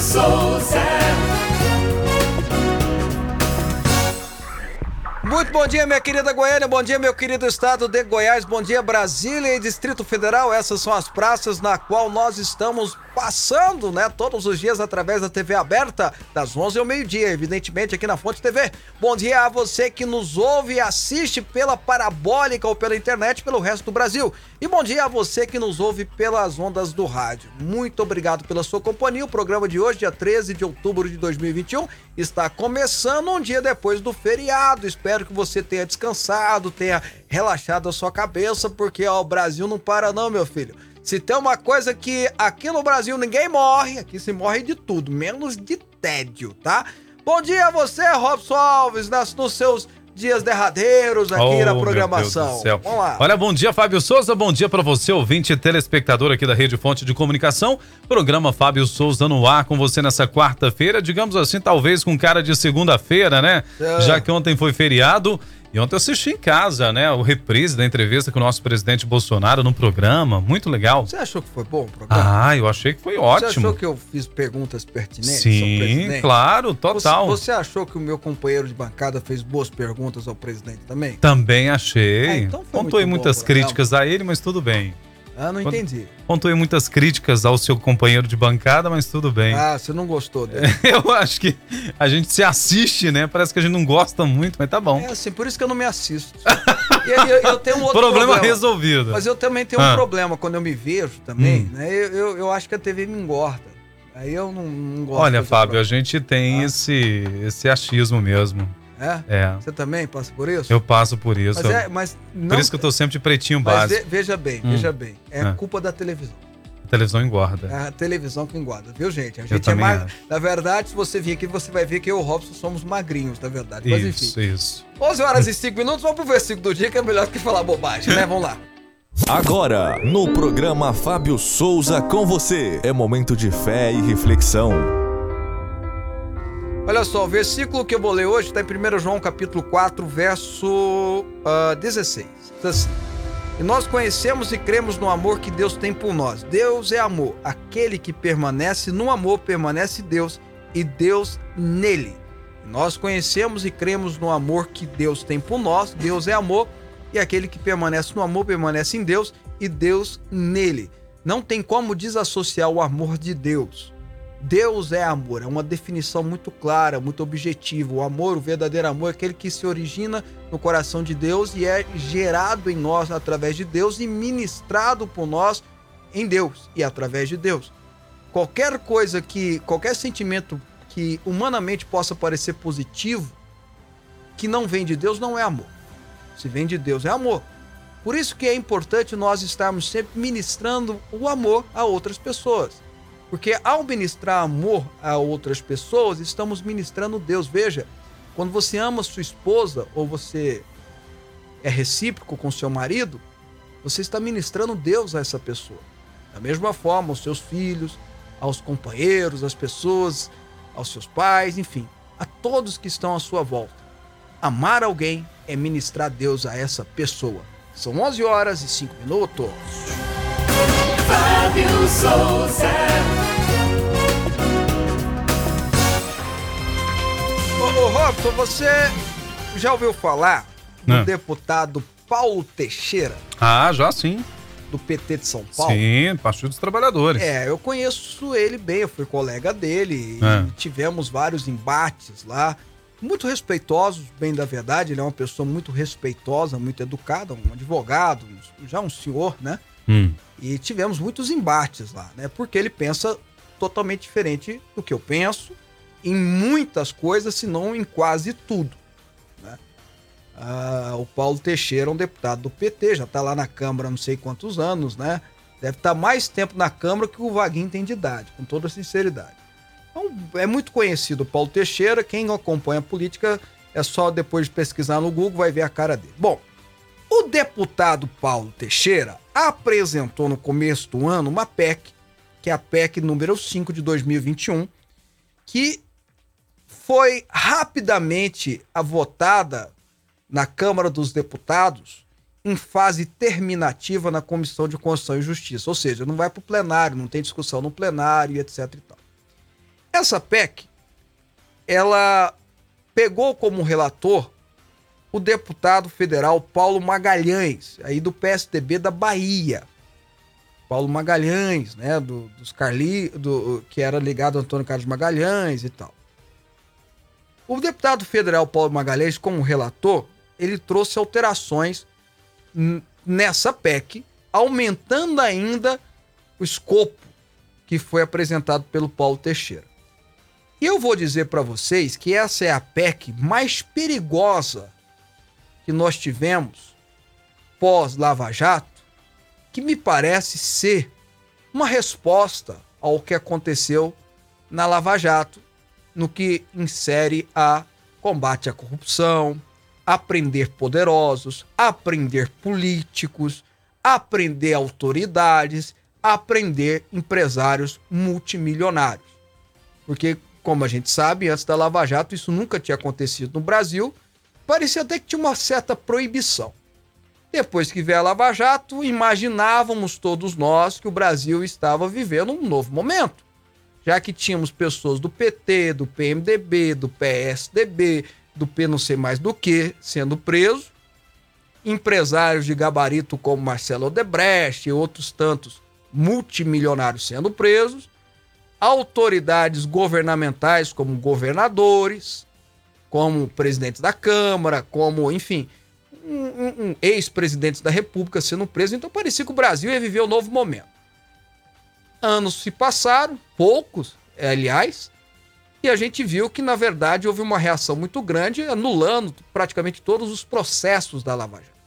Fábio Muito bom dia, minha querida Goiânia, bom dia, meu querido estado de Goiás, bom dia, Brasília e Distrito Federal. Essas são as praças na qual nós estamos passando, né, todos os dias através da TV aberta, das 11 ao meio-dia, evidentemente aqui na Fonte TV. Bom dia a você que nos ouve e assiste pela parabólica ou pela internet pelo resto do Brasil. E bom dia a você que nos ouve pelas ondas do rádio. Muito obrigado pela sua companhia. O programa de hoje, dia 13 de outubro de 2021, está começando um dia depois do feriado. Espero que você tenha descansado, tenha relaxado a sua cabeça, porque ó, o Brasil não para não, meu filho. Se tem uma coisa que aqui no Brasil ninguém morre, aqui se morre de tudo, menos de tédio, tá? Bom dia a você, Robson Alves, nas, nos seus dias derradeiros aqui Oh, na programação. Vamos lá. Olha, bom dia, Fábio Souza. Bom dia pra você, ouvinte e telespectador aqui da Rede Fonte de Comunicação. Programa Fábio Souza no ar com você nessa quarta-feira, digamos assim, talvez com cara de segunda-feira, né? É. Já que ontem foi feriado. E ontem eu assisti em casa, né? O reprise da entrevista com o nosso presidente Bolsonaro no programa. Muito legal. Você achou que foi bom o programa? Ah, eu achei que foi Você ótimo. achou que eu fiz perguntas pertinentes ao Sim, presidente? claro, Você, total. você achou que o meu companheiro de bancada fez boas perguntas ao presidente também? Também achei. Ah, então foi Pontuei muitas críticas a ele, mas tudo bem. Ah, não entendi. Pontuei muitas críticas ao seu companheiro de bancada, mas tudo bem. Ah, você não gostou dele. Eu acho que a gente se assiste, né? Parece que a gente não gosta muito, mas tá bom. É assim, por isso que eu não me assisto. E aí eu, eu tenho um outro problema, problema. resolvido. Mas eu também tenho um Ah. problema quando eu me vejo também, Hum. né? Eu, eu, eu acho que a TV me engorda. Aí eu não, não gosto. Olha, Fábio, a gente tem Ah. esse, esse achismo mesmo. É? É. Você também passa por isso? Eu passo por isso. Mas, é, mas não. Por isso que eu tô sempre de pretinho mas básico. ve- veja bem, Hum. veja bem. É Ah. culpa da televisão. A televisão engorda. É a televisão que engorda, viu, gente? A gente é também mais. acho. Na verdade, se você vir aqui, você vai ver que eu e o Robson somos magrinhos, na verdade. Mas enfim. Isso, isso. 11 horas e 5 minutos, vamos pro versículo do dia, que é melhor do que falar bobagem, né? Vamos lá. Agora, no programa Fábio Souza com você, é momento de fé e reflexão. Olha só, o versículo que eu vou ler hoje está em 1 João capítulo 4, verso ah, 16. Diz assim, E nós conhecemos e cremos no amor que Deus tem por nós. Deus é amor. Aquele que permanece no amor permanece Deus e Deus nele. Nós conhecemos e cremos no amor que Deus tem por nós. Deus é amor e aquele que permanece no amor permanece em Deus e Deus nele. Não tem como desassociar o amor de Deus. Deus é amor, é uma definição muito clara, muito objetiva. O amor, o verdadeiro amor, é aquele que se origina no coração de Deus e é gerado em nós através de Deus e ministrado por nós em Deus e através de Deus. Qualquer coisa que, qualquer sentimento que humanamente possa parecer positivo, que não vem de Deus, não é amor. Se vem de Deus, é amor. Por isso que é importante nós estarmos sempre ministrando o amor a outras pessoas. Porque ao ministrar amor a outras pessoas, estamos ministrando Deus. Veja, quando você ama sua esposa ou você é recíproco com seu marido, você está ministrando Deus a essa pessoa. Da mesma forma, aos seus filhos, aos companheiros, às pessoas, aos seus pais, enfim, a todos que estão à sua volta. Amar alguém é ministrar Deus a essa pessoa. São 11 horas e 5 minutos. Fábio Souza. Ô, Robson, você já ouviu falar do Não. deputado Paulo Teixeira, Ah, já sim. do PT de São Paulo? Sim, Partido dos Trabalhadores. É, eu conheço ele bem, eu fui colega dele É. e tivemos vários embates lá, muito respeitosos, bem da verdade, ele é uma pessoa muito respeitosa, muito educada, um advogado, um- já um senhor, né? Hum. E tivemos muitos embates lá, né? Porque ele pensa totalmente diferente do que eu penso em muitas coisas, se não em quase tudo. Né? Ah, o Paulo Teixeira é um deputado do PT, já está lá na Câmara não sei quantos anos, né? Deve estar mais tempo na Câmara que o Vaguinho tem de idade, com toda sinceridade. Então, é muito conhecido o Paulo Teixeira, quem acompanha a política é só depois de pesquisar no Google, vai ver a cara dele. Bom, o deputado Paulo Teixeira apresentou no começo do ano uma PEC, que é a PEC número 5 de 2021, que foi rapidamente a votada na Câmara dos Deputados em fase terminativa na Comissão de Constituição e Justiça. Ou seja, não vai para o plenário, não tem discussão no plenário etc e tal. Essa PEC, ela pegou como relator o deputado federal Paulo Magalhães, aí do PSDB da Bahia. Paulo Magalhães, né, do, dos Carli, do, que era ligado ao Antônio Carlos Magalhães e tal. O deputado federal Paulo Magalhães, como relator, ele trouxe alterações nessa PEC, aumentando ainda o escopo que foi apresentado pelo Paulo Teixeira. E eu vou dizer para vocês que essa é a PEC mais perigosa que nós tivemos pós Lava Jato, que me parece ser uma resposta ao que aconteceu na Lava Jato, no que insere a combate à corrupção, aprender poderosos, aprender políticos, aprender autoridades, aprender empresários multimilionários. Porque, como a gente sabe, antes da Lava Jato, isso nunca tinha acontecido no Brasil. Parecia até que tinha uma certa proibição. Depois que veio a Lava Jato, imaginávamos todos nós que o Brasil estava vivendo um novo momento. Já que tínhamos pessoas do PT, do PMDB, do PSDB, do P não sei mais do que, sendo preso, empresários de gabarito como Marcelo Odebrecht e outros tantos multimilionários sendo presos, autoridades governamentais como governadores, como presidentes da Câmara, como, enfim, um, um, um ex-presidentes da República sendo presos. Então parecia que o Brasil ia viver um novo momento. Anos se passaram, poucos, aliás, e a gente viu que, na verdade, houve uma reação muito grande, anulando praticamente todos os processos da Lava Jato.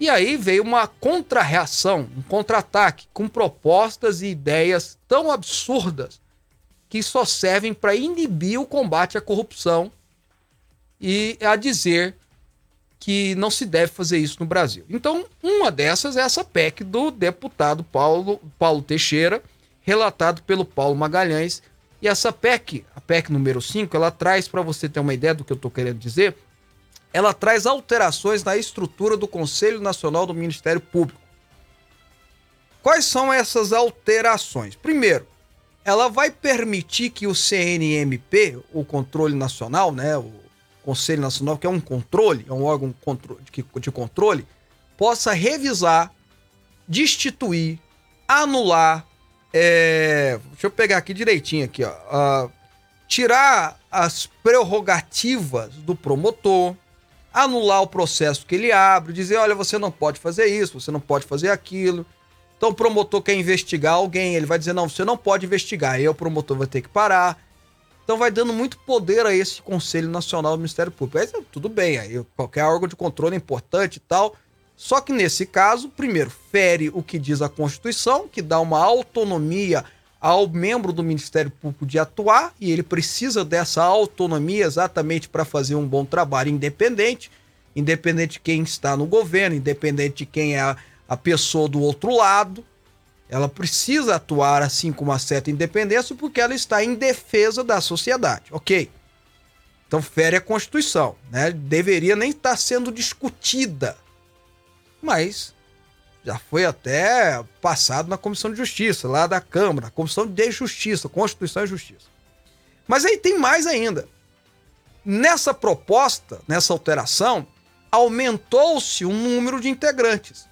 E aí veio uma contra-reação, um contra-ataque, com propostas e ideias tão absurdas que só servem para inibir o combate à corrupção e a dizer que não se deve fazer isso no Brasil. Então, uma dessas é essa PEC do deputado Paulo, Paulo Teixeira, relatado pelo Paulo Magalhães, e essa PEC, a PEC número 5, ela traz, para você ter uma ideia do que eu estou querendo dizer, ela traz alterações na estrutura do Conselho Nacional do Ministério Público. Quais são essas alterações? Primeiro, ela vai permitir que o CNMP, o controle nacional, né, o Conselho Nacional, que é um controle, é um órgão de controle, possa revisar, destituir, anular, é, deixa eu pegar aqui direitinho aqui, ó. Tirar as prerrogativas do promotor, anular o processo que ele abre, dizer, olha, você não pode fazer isso, você não pode fazer aquilo. Então o promotor quer investigar alguém, ele vai dizer, não, você não pode investigar, aí o promotor vai ter que parar. Então vai dando muito poder a esse Conselho Nacional do Ministério Público. Aí tudo bem, aí qualquer órgão de controle é importante e tal, só que nesse caso, primeiro, fere o que diz a Constituição, que dá uma autonomia ao membro do Ministério Público de atuar, e ele precisa dessa autonomia exatamente para fazer um bom trabalho independente, independente de quem está no governo, independente de quem é a, a pessoa do outro lado. Ela precisa atuar assim com uma certa independência porque ela está em defesa da sociedade, ok? Então fere a Constituição, né? Deveria nem estar sendo discutida mas já foi até passado na Comissão de Justiça, lá da Câmara, Comissão de Justiça, Constituição e Justiça. Mas aí tem mais ainda. Nessa proposta, nessa alteração, aumentou-se o número de integrantes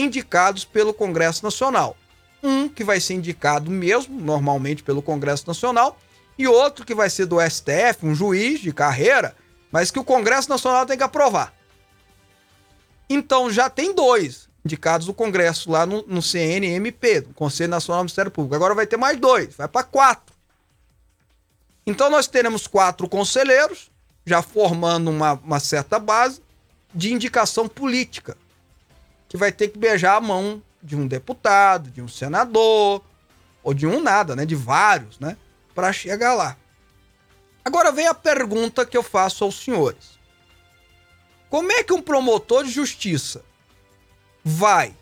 indicados pelo Congresso Nacional. Um que vai ser indicado mesmo, normalmente pelo Congresso Nacional, e outro que vai ser do STF, um juiz de carreira, mas que o Congresso Nacional tem que aprovar. Então já tem dois indicados do Congresso lá no, no CNMP, no Conselho Nacional do Ministério Público. Agora vai ter mais dois, vai para quatro. Então nós teremos quatro conselheiros, já formando uma, uma certa base de indicação política, que vai ter que beijar a mão de um deputado, de um senador, ou de um nada, né? De vários, né? Para chegar lá. Agora vem a pergunta que eu faço aos senhores. Como é que um promotor de justiça vai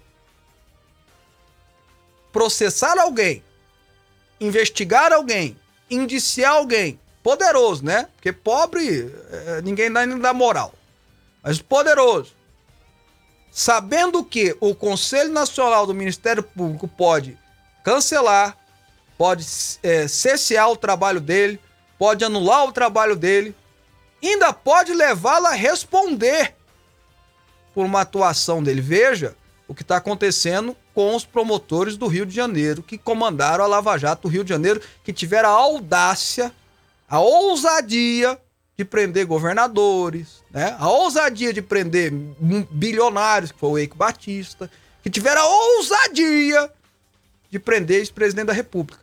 processar alguém, investigar alguém, indiciar alguém, poderoso, né? Porque pobre, é, ninguém dá, nem dá moral. Mas poderoso. Sabendo que o Conselho Nacional do Ministério Público pode cancelar, pode é, cessear o trabalho dele, pode anular o trabalho dele, ainda pode levá-lo a responder por uma atuação dele. Veja o que está acontecendo com os promotores do Rio de Janeiro, que comandaram a Lava Jato do Rio de Janeiro, que tiveram a audácia, a ousadia de prender governadores, né? a ousadia de prender bilionários, que foi o Eike Batista, que tiveram a ousadia de prender ex-presidente da República.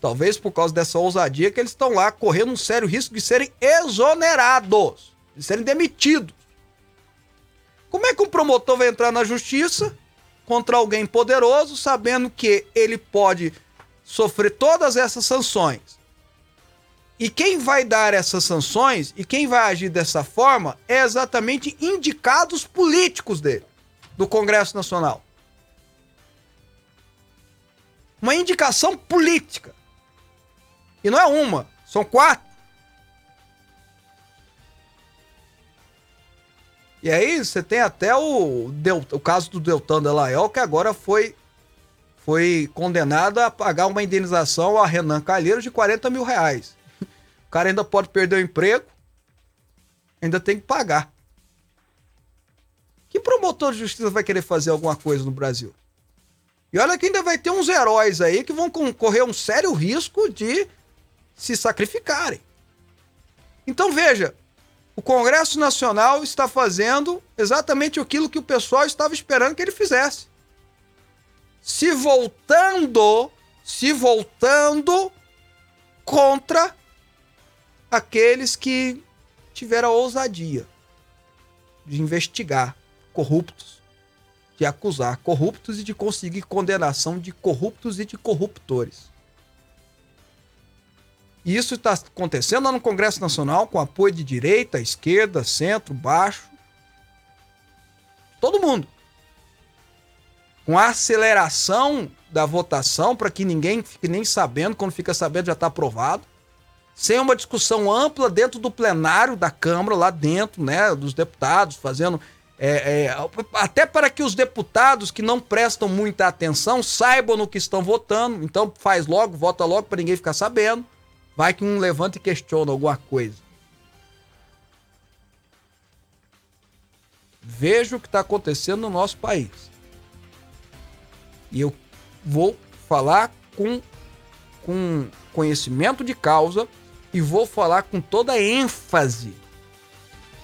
Talvez por causa dessa ousadia que eles estão lá correndo um sério risco de serem exonerados, de serem demitidos. Como é que um promotor vai entrar na justiça contra alguém poderoso, sabendo que ele pode sofrer todas essas sanções? E quem vai dar essas sanções e quem vai agir dessa forma é exatamente indicados políticos dele, do Congresso Nacional. Uma indicação política. E não é uma, são quatro. E aí você tem até o, o caso do Deltan Delael, que agora foi, foi condenado a pagar uma indenização a Renan Calheiros de 40 mil reais. O cara ainda pode perder o emprego, ainda tem que pagar. Que promotor de justiça vai querer fazer alguma coisa no Brasil? E olha que ainda vai ter uns heróis aí que vão correr um sério risco de se sacrificarem. Então veja, o Congresso Nacional está fazendo exatamente aquilo que o pessoal estava esperando que ele fizesse. Se voltando, se voltando contra aqueles que tiveram a ousadia de investigar corruptos, de acusar corruptos e de conseguir condenação de corruptos e de corruptores. E isso está acontecendo lá no Congresso Nacional com apoio de direita, esquerda, centro, baixo. Todo mundo. Com a aceleração da votação para que ninguém fique nem sabendo, quando fica sabendo já está aprovado. Sem uma discussão ampla dentro do plenário da Câmara, lá dentro, né, dos deputados, fazendo. É, é, até para que os deputados que não prestam muita atenção saibam no que estão votando. Então faz logo, vota logo para ninguém ficar sabendo. Vai que um levanta e questiona alguma coisa. Veja o que está acontecendo no nosso país. E eu vou falar com, com conhecimento de causa e vou falar com toda ênfase.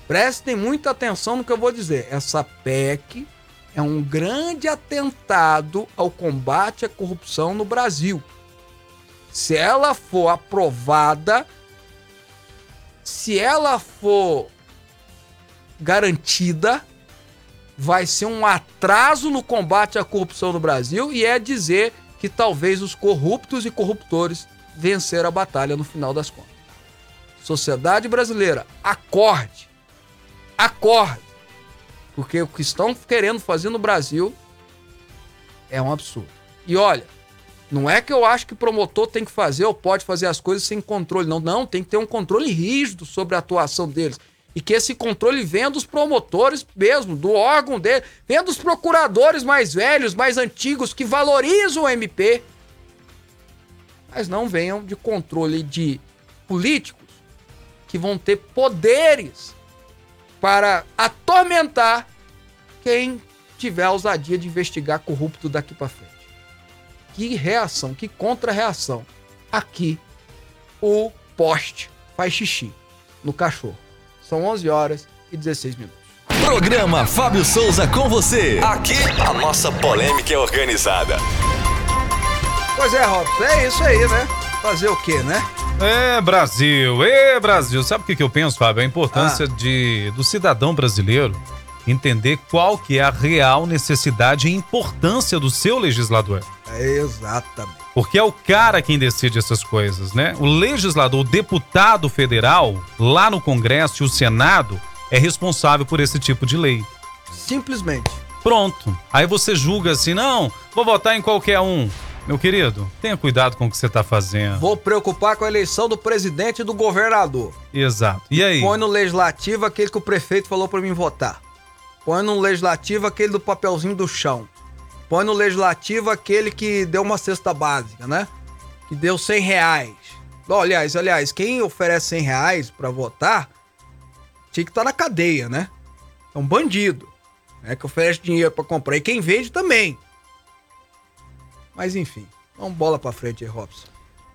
Prestem muita atenção no que eu vou dizer. Essa PEC é um grande atentado ao combate à corrupção no Brasil se ela for aprovada, se ela for garantida, vai ser um atraso no combate à corrupção no Brasil e é dizer que talvez os corruptos e corruptores venceram a batalha no final das contas. Sociedade brasileira, acorde. Acorde. Porque o que estão querendo fazer no Brasil é um absurdo. E olha, não é que eu acho que promotor tem que fazer ou pode fazer as coisas sem controle, não. Não, tem que ter um controle rígido sobre a atuação deles. E que esse controle venha dos promotores mesmo, do órgão dele, venha dos procuradores mais velhos, mais antigos, que valorizam o MP. Mas não venham de controle de políticos que vão ter poderes para atormentar quem tiver a ousadia de investigar corrupto daqui para frente. Que reação, que contra-reação. Aqui, o poste faz xixi no cachorro. São 11 horas e 16 minutos. Programa Fábio Souza com você. Aqui a nossa polêmica é organizada. Pois é, Robson, é isso aí, né? Fazer o quê, né? É, Brasil, é, Brasil. Sabe o que, que eu penso, Fábio? A importância ah. de, do cidadão brasileiro entender qual que é a real necessidade e importância do seu legislador. Exatamente. Porque é o cara quem decide essas coisas, né? O legislador, o deputado federal, lá no Congresso e o Senado, é responsável por esse tipo de lei. Simplesmente. Pronto. Aí você julga assim, não, vou votar em qualquer um. Meu querido, tenha cuidado com o que você está fazendo. Vou preocupar com a eleição do presidente e do governador. Exato. E aí? Põe no legislativo aquele que o prefeito falou para mim votar. Põe no legislativo aquele do papelzinho do chão. põe no legislativo aquele que deu uma cesta básica, né? Que deu 100 reais. Aliás, aliás, quem oferece 100 reais pra votar tinha que estar na cadeia, né? É um bandido. É que oferece dinheiro pra comprar. E quem vende também. Mas enfim, vamos bola pra frente aí, Robson.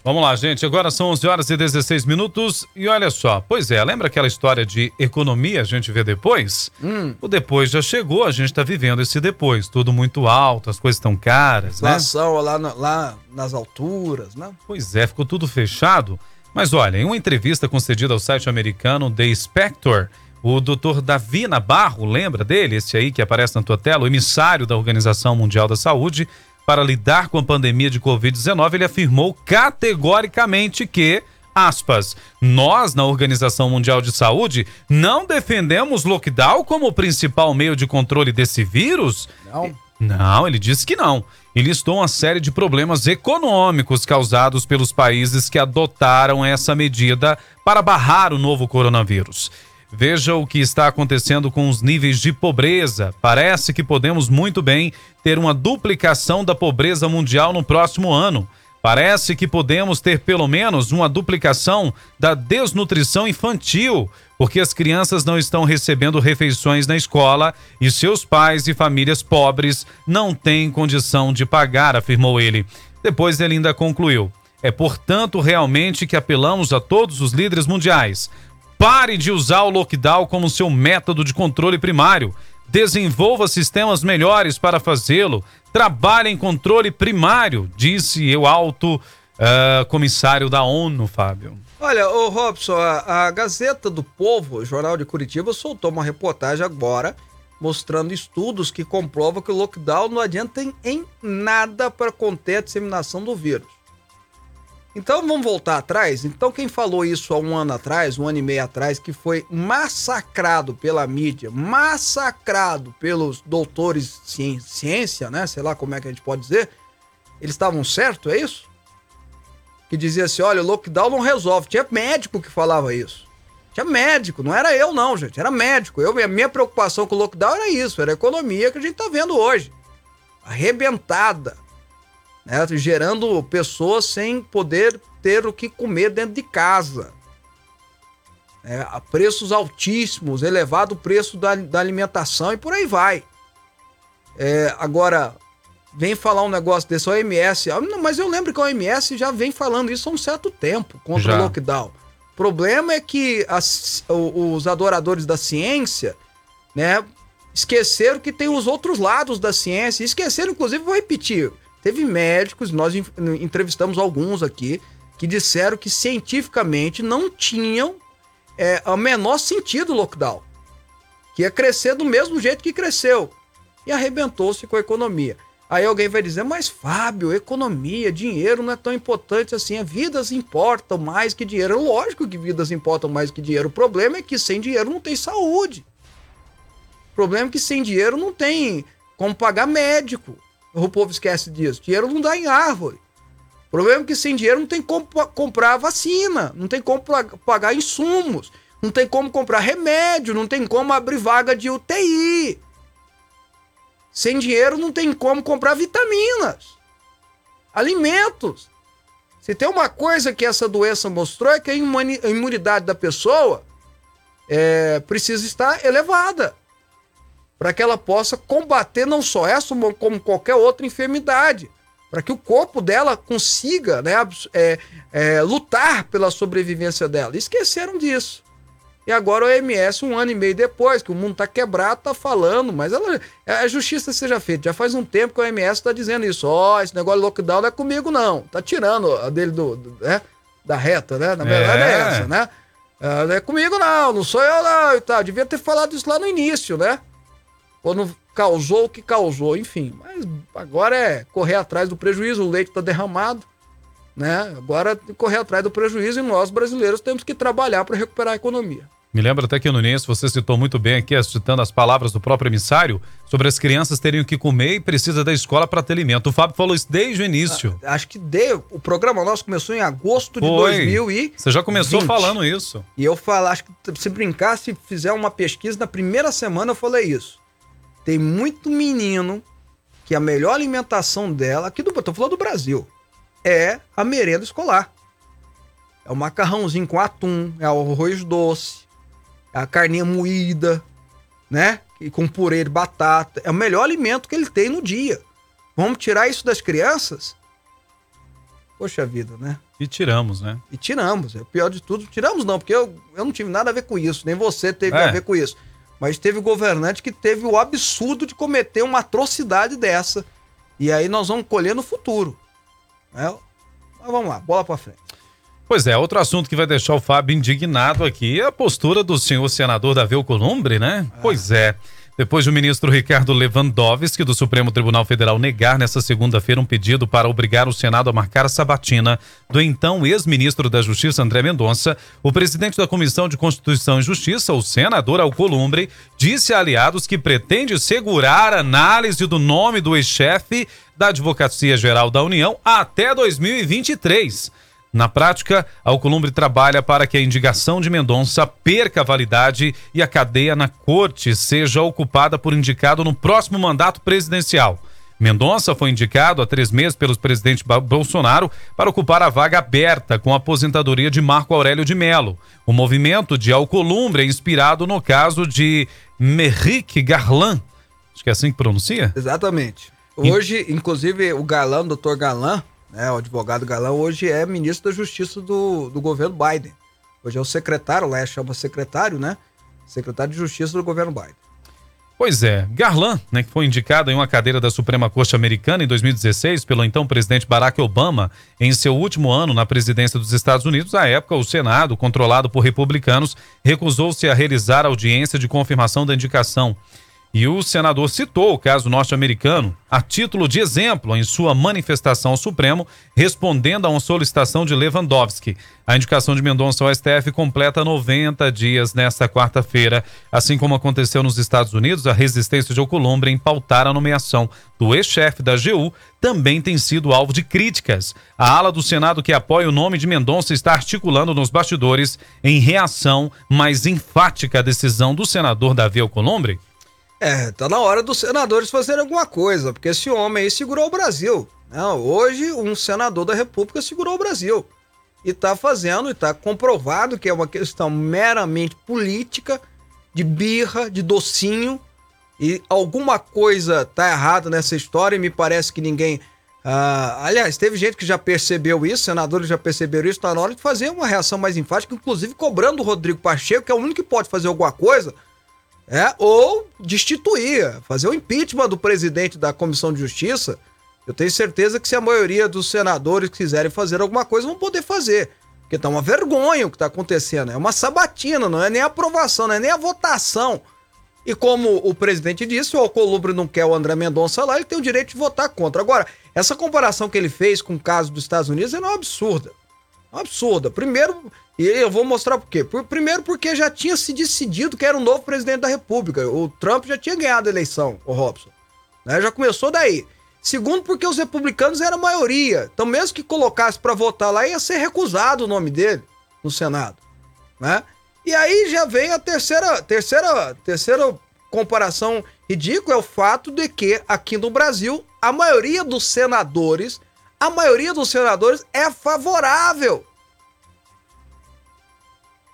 Vamos lá, gente. Agora são 11 horas e 16 minutos. E olha só, pois é, lembra aquela história de economia a gente vê depois? Hum. O depois já chegou, a gente tá vivendo esse depois. Tudo muito alto, as coisas estão caras, né? Inflação lá, na- lá nas alturas, né? Pois é, ficou tudo fechado. Mas olha, em uma entrevista concedida ao site americano The Spector, o Dr. Davi Nabarro, lembra dele? Esse aí que aparece na tua tela, o emissário da Organização Mundial da Saúde, para lidar com a pandemia de Covid-19, ele afirmou categoricamente que, aspas, nós na Organização Mundial de Saúde não defendemos lockdown como o principal meio de controle desse vírus? Não. Não, ele disse que não. E listou uma série de problemas econômicos causados pelos países que adotaram essa medida para barrar o novo coronavírus. Veja o que está acontecendo com os níveis de pobreza. Parece que podemos muito bem ter uma duplicação da pobreza mundial no próximo ano. Parece que podemos ter pelo menos uma duplicação da desnutrição infantil, porque as crianças não estão recebendo refeições na escola e seus pais e famílias pobres não têm condição de pagar, afirmou ele. Depois ele ainda concluiu: é portanto realmente que apelamos a todos os líderes mundiais. Pare de usar o lockdown como seu método de controle primário. Desenvolva sistemas melhores para fazê-lo. Trabalhe em controle primário, disse o alto ah, comissário da ONU, Fábio. Olha, ô Robson, a, a Gazeta do Povo, o Jornal de Curitiba, soltou uma reportagem agora mostrando estudos que comprovam que o lockdown não adianta em, em nada para conter a disseminação do vírus. Então vamos voltar atrás. Então quem falou isso há um ano atrás, um ano e meio atrás, que foi massacrado pela mídia, massacrado pelos doutores ci- ciência, né? Sei lá como é que a gente pode dizer. Eles estavam certos, é isso? que dizia assim: olha, o lockdown não resolve. Tinha médico que falava isso. Tinha médico, não era eu, não, gente. Era médico. Eu, a minha preocupação com o lockdown era isso, era a economia que a gente tá vendo hoje. Arrebentada. Né? Gerando pessoas sem poder ter o que comer dentro de casa. É, a preços altíssimos, elevado o preço da, da alimentação e por aí vai. É, agora, vem falar um negócio desse, a OMS. ah, mas eu lembro que a OMS já vem falando isso há um certo tempo contra Já. o lockdown. O problema é que as- os adoradores da ciência, né, esqueceram que tem os outros lados da ciência. Esqueceram, inclusive, vou repetir. Teve médicos, nós en- entrevistamos alguns aqui, que disseram que cientificamente não tinham é, o menor sentido o lockdown. Que ia crescer do mesmo jeito que cresceu. E arrebentou-se com a economia. Aí alguém vai dizer, mas Fábio, economia, dinheiro não é tão importante assim. As vidas importam mais que dinheiro. Lógico que vidas importam mais que dinheiro. O problema é que sem dinheiro não tem saúde. O problema é que sem dinheiro não tem como pagar médico. O povo esquece disso. Dinheiro não dá em árvore. O problema é que sem dinheiro não tem como comprar vacina, não tem como pagar insumos, não tem como comprar remédio, não tem como abrir vaga de UTI. Sem dinheiro não tem como comprar vitaminas, alimentos. Se tem uma coisa que essa doença mostrou é que a imunidade da pessoa é, precisa estar elevada para que ela possa combater não só essa, mo- como qualquer outra enfermidade, para que o corpo dela consiga né, é, é, lutar pela sobrevivência dela. Esqueceram disso. E agora o OMS, um ano e meio depois, que o mundo tá quebrado, tá falando, mas ela, a justiça seja feita. Já faz um tempo que o OMS está dizendo isso. Ó, esse negócio de lockdown não é comigo, não. Tá tirando a dele do, do- né, da reta, né? Na verdade é, É. essa, né? Ah, não é comigo, não, não sou eu, não, e tal. Devia ter falado isso lá no início, né? Quando causou o que causou, enfim. Mas agora é correr atrás do prejuízo, o leite está derramado, né? Agora que correr atrás do prejuízo e nós brasileiros temos que trabalhar para recuperar a economia. Me lembra até que no início você citou muito bem aqui, citando as palavras do próprio emissário, sobre as crianças terem o que comer e precisa da escola para ter alimento. O Fábio falou isso desde o início. Acho que deu. O programa nosso começou em agosto de Foi. 2000 e Você já começou 20. falando isso. E eu falo, acho que se brincar, se fizer uma pesquisa, na primeira semana eu falei isso. Tem muito menino que a melhor alimentação dela, aqui do, tô falando do Brasil, é a merenda escolar. É o macarrãozinho com atum, é o arroz doce, é a carninha moída, né? E com purê de batata. É o melhor alimento que ele tem no dia. Vamos tirar isso das crianças? Poxa vida, né? E tiramos, né? E tiramos. É o pior de tudo. Tiramos não, porque eu, eu não tive nada a ver com isso. Nem você teve É. a ver com isso. Mas teve governante que teve o absurdo de cometer uma atrocidade dessa. E aí nós vamos colher no futuro. Né? Mas vamos lá, bola pra frente. Pois é, outro assunto que vai deixar o Fábio indignado aqui é a postura do senhor senador Davi Alcolumbre, né? Pois é. Depois do ministro Ricardo Lewandowski do Supremo Tribunal Federal negar nesta segunda-feira um pedido para obrigar o Senado a marcar a sabatina do então ex-ministro da Justiça André Mendonça, o presidente da Comissão de Constituição e Justiça, o senador Alcolumbre, disse a aliados que pretende segurar a análise do nome do ex-chefe da Advocacia Geral da União até 2023. Na prática, Alcolumbre trabalha para que a indicação de Mendonça perca a validade e a cadeia na corte seja ocupada por indicado no próximo mandato presidencial. Mendonça foi indicado há três meses pelo presidente Bolsonaro para ocupar a vaga aberta com a aposentadoria de Marco Aurélio de Mello. O movimento de Alcolumbre é inspirado no caso de Merrick Garland. Acho que é assim que pronuncia? Exatamente. Hoje, inclusive, o Galã, o doutor Galã, né, o advogado Galã, hoje é ministro da Justiça do, do governo Biden. Hoje é o secretário, lá chama secretário, né? Secretário de Justiça do governo Biden. Pois é, Garland, né, que foi indicado em uma cadeira da Suprema Corte Americana em 2016 pelo então presidente Barack Obama em seu último ano na presidência dos Estados Unidos, à época o Senado, controlado por republicanos, recusou-se a realizar a audiência de confirmação da indicação. E o senador citou o caso norte-americano a título de exemplo em sua manifestação ao Supremo, respondendo a uma solicitação de Lewandowski. A indicação de Mendonça ao STF completa 90 dias nesta quarta-feira. Assim como aconteceu nos Estados Unidos, a resistência de Alcolumbre em pautar a nomeação do ex-chefe da AGU também tem sido alvo de críticas. A ala do Senado que apoia o nome de Mendonça está articulando nos bastidores em reação mais enfática à decisão do senador Davi Alcolumbre. É, tá na hora dos senadores fazerem alguma coisa, porque esse homem aí segurou o Brasil. Hoje, um senador da República segurou o Brasil. E tá fazendo, e tá comprovado que é uma questão meramente política, de birra, de docinho, e alguma coisa tá errada nessa história, e me parece que ninguém. ah, aliás, teve gente que já percebeu isso, senadores já perceberam isso, tá na hora de fazer uma reação mais enfática, inclusive cobrando o Rodrigo Pacheco, que é o único que pode fazer alguma coisa, é, ou destituir, fazer o impeachment do presidente da Comissão de Justiça. Eu tenho certeza que se a maioria dos senadores quiserem fazer alguma coisa, vão poder fazer. Porque tá uma vergonha o que tá acontecendo. É uma sabatina, não é nem a aprovação, não é nem a votação. E como o presidente disse, o Alcolumbre não quer o André Mendonça lá, ele tem o direito de votar contra. Agora, essa comparação que ele fez com o caso dos Estados Unidos é uma absurda. Uma absurda. Primeiro, e eu vou mostrar por quê. Por- primeiro, porque já tinha se decidido que era o novo presidente da República. O Trump já tinha ganhado a eleição, o Robson. Né? Já começou daí. Segundo, porque os republicanos eram a maioria. Então, mesmo que colocasse para votar lá, ia ser recusado o nome dele no Senado. Né? E aí já vem a terceira, terceira, terceira comparação ridícula, é o fato de que aqui no Brasil, a maioria dos senadores, a maioria dos senadores é favorável.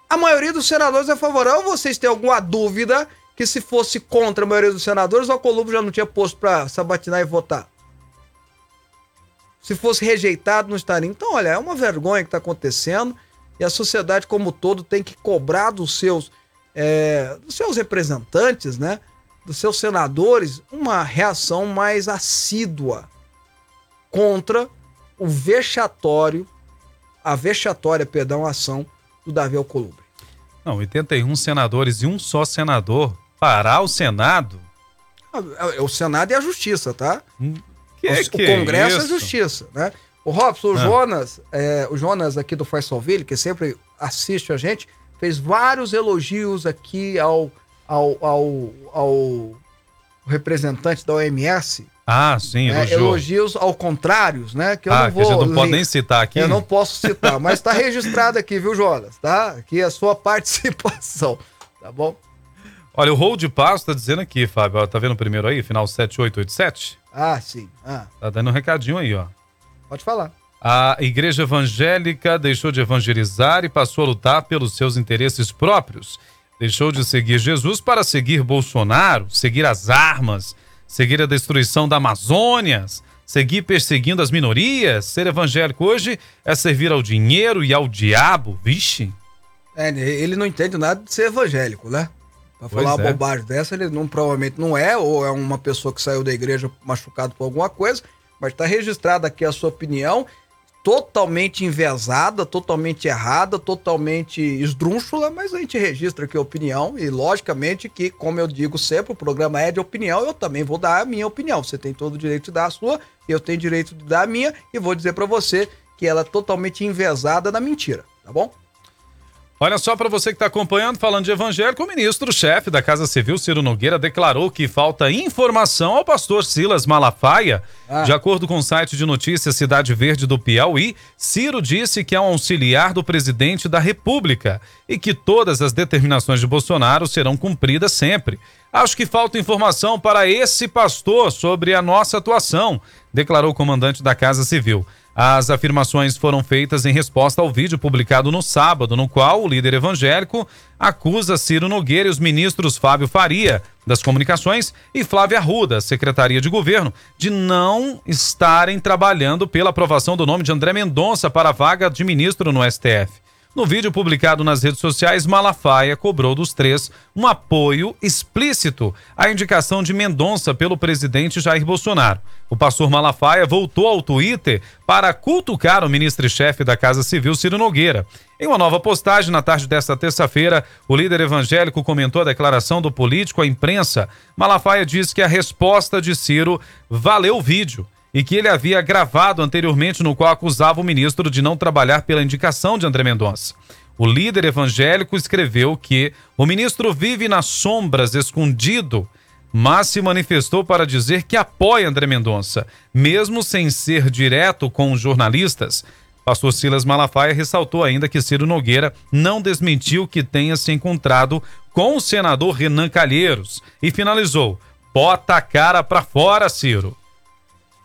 A maioria dos senadores é favorável. Vocês têm alguma dúvida que se fosse contra a maioria dos senadores, o Alcolumbre já não tinha posto para sabatinar e votar? Se fosse rejeitado, não estaria. Então, olha, é uma vergonha que está acontecendo e a sociedade como todo tem que cobrar dos seus, é, dos seus representantes, né? Dos seus senadores, uma reação mais assídua contra o vexatório, a vexatória, perdão, ação do Davi Alcolumbre. Não, 81 senadores e um só senador parar o Senado. É o Senado e a Justiça, tá? Que o, que o Congresso é a? Justiça, né? O Robson, o Ah. Jonas, é, o Jonas aqui do Faz Salville, que sempre assiste a gente, fez vários elogios aqui ao, ao, ao, ao representante da OMS. Ah, sim, né? Elogios ao contrários, né? Que eu ah, não que vou a gente não pode nem citar aqui. Eu não posso citar, mas tá registrado aqui, viu, Jonas? Tá? Aqui a sua participação, tá bom? Olha, o Hold Passo tá dizendo aqui, Fábio, ó, tá vendo o primeiro aí, final 7887? Ah, sim. Ah, Tá dando um recadinho aí, ó. pode falar. A igreja evangélica deixou de evangelizar e passou a lutar pelos seus interesses próprios. Deixou de seguir Jesus para seguir Bolsonaro, seguir as armas, seguir a destruição da Amazônia, seguir perseguindo as minorias. Ser evangélico hoje é servir ao dinheiro e ao diabo. Vixe. É, ele não entende nada de ser evangélico, né? Pra Pois falar uma é. bobagem dessa, ele não, provavelmente não é, ou é uma pessoa que saiu da igreja machucado por alguma coisa, mas tá registrada aqui a sua opinião, totalmente envezada, totalmente errada, totalmente esdrúxula, mas a gente registra aqui a opinião e, logicamente, que, como eu digo sempre, o programa é de opinião, eu também vou dar a minha opinião. Você tem todo o direito de dar a sua, eu tenho direito de dar a minha, e vou dizer pra você que ela é totalmente envezada na mentira, tá bom? Olha só para você que está acompanhando, falando de evangélico, o ministro-chefe da Casa Civil, Ciro Nogueira, declarou que falta informação ao pastor Silas Malafaia. Ah. De acordo com o site de notícias Cidade Verde do Piauí, Ciro disse que é um auxiliar do presidente da República e que todas as determinações de Bolsonaro serão cumpridas sempre. Acho que falta informação para esse pastor sobre a nossa atuação, declarou o comandante da Casa Civil. As afirmações foram feitas em resposta ao vídeo publicado no sábado, no qual o líder evangélico acusa Ciro Nogueira e os ministros Fábio Faria, das Comunicações, e Flávia Arruda, Secretaria de Governo, de não estarem trabalhando pela aprovação do nome de André Mendonça para a vaga de ministro no STF. No vídeo publicado nas redes sociais, Malafaia cobrou dos três um apoio explícito à indicação de Mendonça pelo presidente Jair Bolsonaro. O pastor Malafaia voltou ao Twitter para cutucar o ministro-chefe da Casa Civil, Ciro Nogueira. Em uma nova postagem na tarde desta terça-feira, o líder evangélico comentou a declaração do político à imprensa. Malafaia disse que a resposta de Ciro valeu o vídeo e que ele havia gravado anteriormente, no qual acusava o ministro de não trabalhar pela indicação de André Mendonça. O líder evangélico escreveu que o ministro vive nas sombras, escondido, mas se manifestou para dizer que apoia André Mendonça, mesmo sem ser direto com os jornalistas. Pastor Silas Malafaia ressaltou ainda que Ciro Nogueira não desmentiu que tenha se encontrado com o senador Renan Calheiros e finalizou: bota a cara pra fora, Ciro.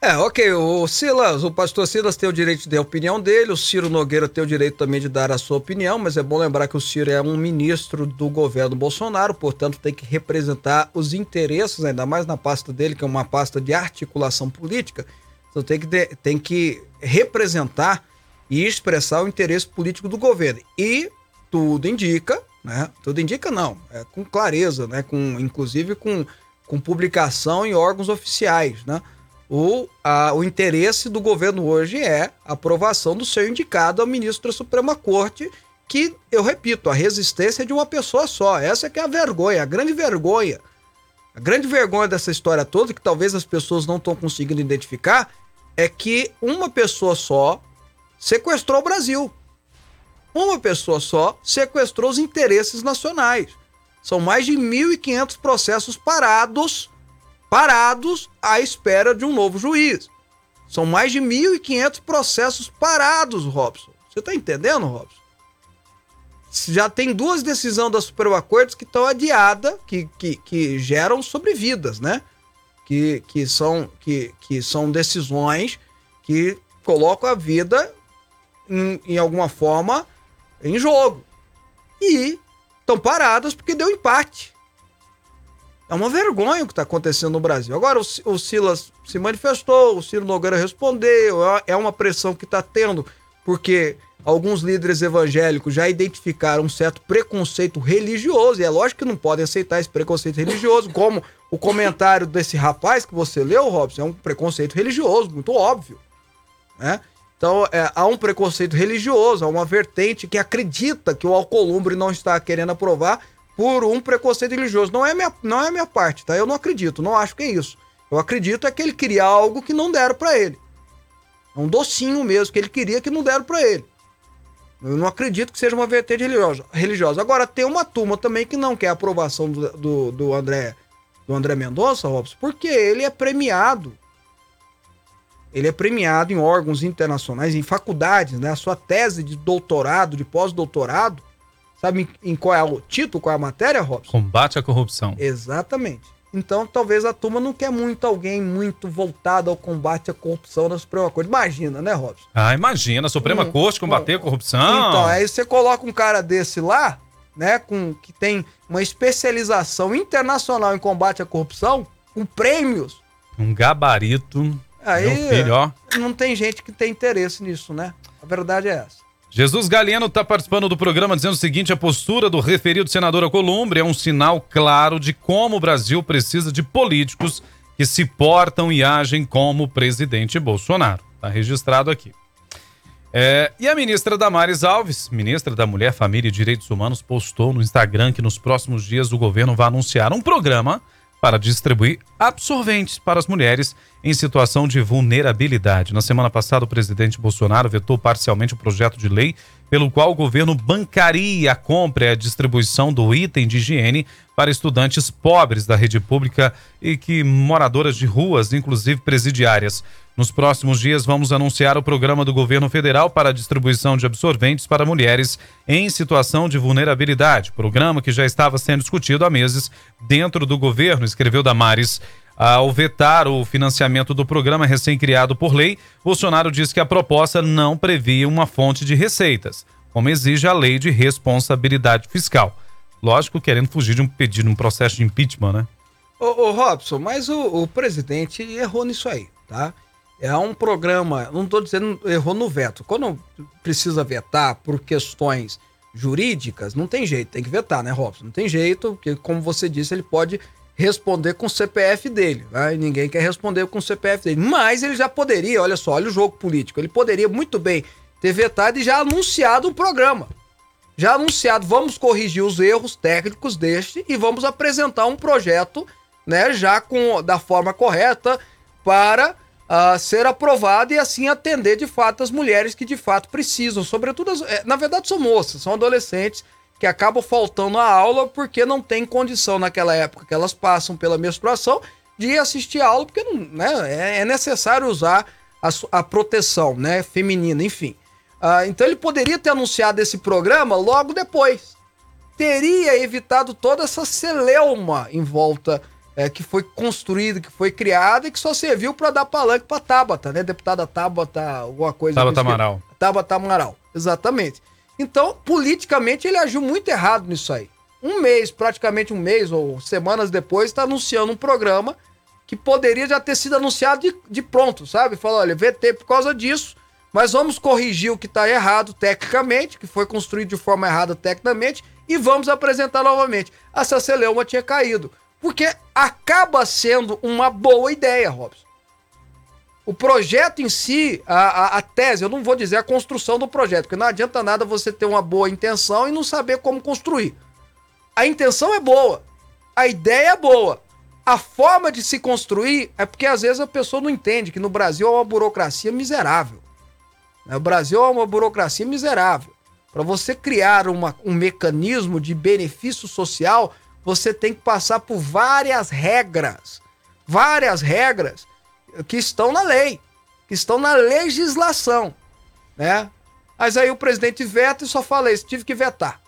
É, ok, o Silas, o pastor Silas tem o direito de dar a opinião dele, o Ciro Nogueira tem o direito também de dar a sua opinião, mas é bom lembrar que o Ciro é um ministro do governo Bolsonaro, portanto tem que representar os interesses, ainda mais na pasta dele, que é uma pasta de articulação política, então tem que, de- tem que representar e expressar o interesse político do governo. E tudo indica, né? Tudo indica não, é com clareza, né? Com, inclusive com, com publicação em órgãos oficiais, né? O, a- o interesse do governo hoje é a aprovação do seu indicado ao ministro da Suprema Corte, que, eu repito, a resistência é de uma pessoa só. Essa que é a vergonha, a grande vergonha. A grande vergonha dessa história toda, que talvez as pessoas não estão conseguindo identificar, é que uma pessoa só sequestrou o Brasil. Uma pessoa só sequestrou os interesses nacionais. São mais de 1.500 processos parados, parados à espera de um novo juiz. São mais de 1.500 processos parados, Robson. Você está entendendo, Robson? Já tem duas decisões da Suprema Corte que estão adiadas, que, que, que geram sobrevidas, né? Que, que, são, que, que são decisões que colocam a vida em, em alguma forma em jogo. E estão paradas porque deu empate. É uma vergonha o que está acontecendo no Brasil. Agora, o, o Silas se manifestou, o Ciro Nogueira respondeu, é- é uma pressão que está tendo, porque alguns líderes evangélicos já identificaram um certo preconceito religioso, e é lógico que não podem aceitar esse preconceito religioso, como o comentário desse rapaz que você leu, Robson, é um preconceito religioso, muito óbvio né? Então, é, há um preconceito religioso, há uma vertente que acredita que o Alcolumbre não está querendo aprovar por um preconceito religioso. Não é minha, não é minha parte, tá? Eu não acredito, não acho que é isso. Eu acredito é que ele queria algo que não deram para ele. É um docinho mesmo que ele queria que não deram para ele. Eu não acredito que seja uma vertente religiosa. religiosa. Agora, tem uma turma também que não quer a aprovação do, do, do André do André Mendonça, Robson, porque ele é premiado ele é premiado em órgãos internacionais, em faculdades, né? A sua tese de doutorado, de pós-doutorado, Sabe em, qual é o título, qual é a matéria, Robson? Combate à corrupção. Exatamente. Então, talvez a turma não quer muito alguém muito voltado ao combate à corrupção na Suprema Corte. Imagina, né, Robson? Ah, imagina, a Suprema Hum, Corte combater a corrupção. Então, aí você coloca um cara desse lá, né, com que tem uma especialização internacional em combate à corrupção, com prêmios. Um gabarito. Aí filho, ó. não tem gente que tem interesse nisso, né? A verdade é essa. Jesus Galeno está participando do programa dizendo o seguinte: a postura do referido senador Alcolumbre é um sinal claro de como o Brasil precisa de políticos que se portam e agem como o presidente Bolsonaro. Está registrado aqui. É, e a ministra Damares Alves, ministra da Mulher, Família e Direitos Humanos, postou no Instagram que nos próximos dias o governo vai anunciar um programa para distribuir absorventes para as mulheres em situação de vulnerabilidade. Na semana passada, o presidente Bolsonaro vetou parcialmente o projeto de lei pelo qual o governo bancaria a compra e a distribuição do item de higiene para estudantes pobres da rede pública e que moradoras de ruas, inclusive presidiárias. Nos próximos dias, vamos anunciar o programa do governo federal para a distribuição de absorventes para mulheres em situação de vulnerabilidade. Programa que já estava sendo discutido há meses dentro do governo, escreveu Damares. Ao vetar o financiamento do programa recém-criado por lei, Bolsonaro disse que a proposta não previa uma fonte de receitas, como exige a lei de responsabilidade fiscal. Lógico, querendo fugir de um pedido, um processo de impeachment, né? Ô, ô Robson, mas o, o presidente errou nisso aí, tá? É um programa, não estou dizendo errou no veto. Quando precisa vetar por questões jurídicas, não tem jeito, tem que vetar, né, Robson? Não tem jeito, porque, como você disse, ele pode responder com o CPF dele, né? E ninguém quer responder com o CPF dele. Mas ele já poderia, olha só, olha o jogo político, ele poderia muito bem ter vetado e já anunciado o programa. Já anunciado, vamos corrigir os erros técnicos deste e vamos apresentar um projeto, né, já com da forma correta para uh, ser aprovado e assim atender de fato as mulheres que de fato precisam, sobretudo, as, é, na verdade são moças, são adolescentes que acabam faltando a aula porque não tem condição naquela época que elas passam pela menstruação de assistir a aula, porque não, né, é, é necessário usar a, a, proteção né, feminina, enfim. Uh, então ele poderia ter anunciado esse programa logo depois. Teria evitado toda essa celeuma em volta é, que foi construída, que foi criada e que só serviu para dar palanque para Tabata, né? Deputada Tabata, alguma coisa. Tabata Amaral. Tabata Amaral, exatamente. Então, politicamente, ele agiu muito errado nisso aí. Um mês, praticamente um mês ou semanas depois, está anunciando um programa que poderia já ter sido anunciado de, de pronto, sabe? Falou, olha, VT por causa disso, mas vamos corrigir o que está errado tecnicamente, que foi construído de forma errada tecnicamente, e vamos apresentar novamente. Essa celeuma tinha caído. Porque acaba sendo uma boa ideia, Robson. O projeto em si, a, a, a, tese, eu não vou dizer a construção do projeto, porque não adianta nada você ter uma boa intenção e não saber como construir. A intenção é boa, a ideia é boa. A forma de se construir é porque às vezes a pessoa não entende que no Brasil é uma burocracia miserável. O Brasil é uma burocracia miserável. Para você criar uma, um mecanismo de benefício social, você tem que passar por várias regras. Várias regras que estão na lei, que estão na legislação, né? Mas aí o presidente veta e só fala isso, tive que vetar.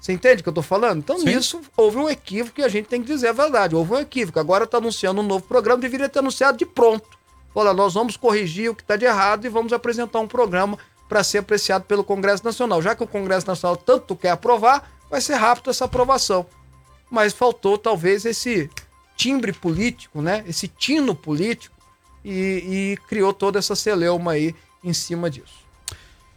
Você entende o que eu tô falando? Então, Sim. nisso houve um equívoco e a gente tem que dizer a verdade. Houve um equívoco. Agora está anunciando um novo programa, deveria ter anunciado de pronto. Fala, nós vamos corrigir o que está de errado e vamos apresentar um programa para ser apreciado pelo Congresso Nacional. Já que o Congresso Nacional tanto quer aprovar, vai ser rápido essa aprovação. Mas faltou talvez esse timbre político, né? Esse tino político e, e criou toda essa celeuma aí em cima disso.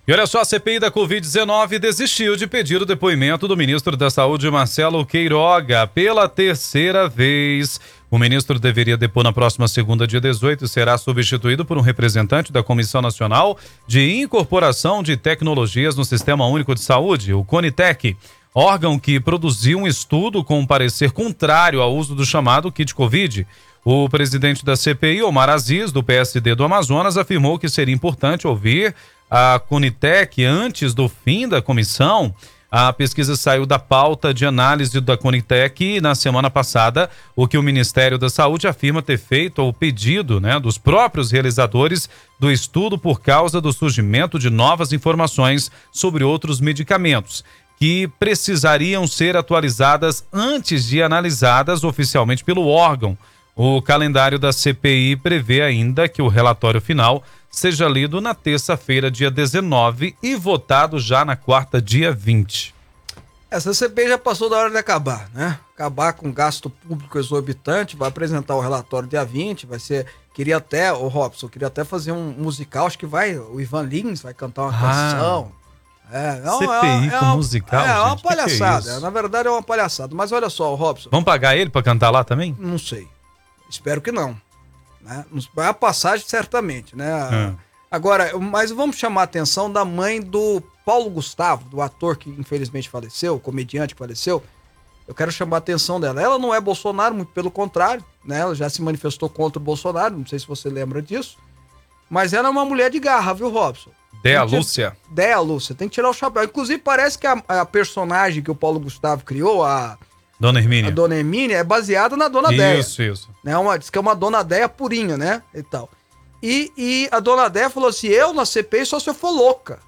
E olha só, a CPI da Covid-19 desistiu de pedir o depoimento do ministro da Saúde, Marcelo Queiroga, pela terceira vez. O ministro deveria depor na próxima segunda, dia 18, e será substituído por um representante da Comissão Nacional de Incorporação de Tecnologias no Sistema Único de Saúde, o CONITEC, órgão que produziu um estudo com um parecer contrário ao uso do chamado kit Covid. O presidente da CPI, Omar Aziz, do PSD do Amazonas, afirmou que seria importante ouvir a Conitec antes do fim da comissão. A pesquisa saiu da pauta de análise da Conitec na semana passada, o que o Ministério da Saúde afirma ter feito ao pedido né, dos próprios realizadores do estudo por causa do surgimento de novas informações sobre outros medicamentos. que precisariam ser atualizadas antes de analisadas oficialmente pelo órgão. O calendário da CPI prevê ainda que o relatório final seja lido na terça-feira, dia 19, e votado já na quarta, dia 20. Essa CPI já passou da hora de acabar, né? Acabar com gasto público exorbitante, vai apresentar o relatório dia 20, vai ser. Queria até, o Robson, queria até fazer um musical, acho que vai, o Ivan Lins vai cantar uma Ah. canção. É, é, um- CPI é, com uma- musical, É, é uma gente, que é palhaçada. Na verdade é uma palhaçada. Mas olha só, Robson, Vamos pagar ele pra cantar lá também? não sei. Espero que não. Né? A passagem certamente, né? Ah. Agora, mas vamos chamar a atenção da mãe do Paulo Gustavo, do ator que infelizmente faleceu, comediante que faleceu. Eu quero chamar a atenção dela. Ela não é Bolsonaro, muito pelo contrário, né? Ela já se manifestou contra o Bolsonaro, não sei se você lembra disso. Mas ela é uma mulher de garra, viu, Robson? Dea que- Lúcia. Dea Lúcia, tem que tirar o chapéu. Inclusive, parece que a, a personagem que o Paulo Gustavo criou, a, Dona a Hermínia. Dona Hermínia, é baseada na Dona Deia Isso, isso. né? Uma, diz que é uma dona Deia purinha, né? E tal. E, e a dona Deia falou assim: eu na CPI só se eu for louca.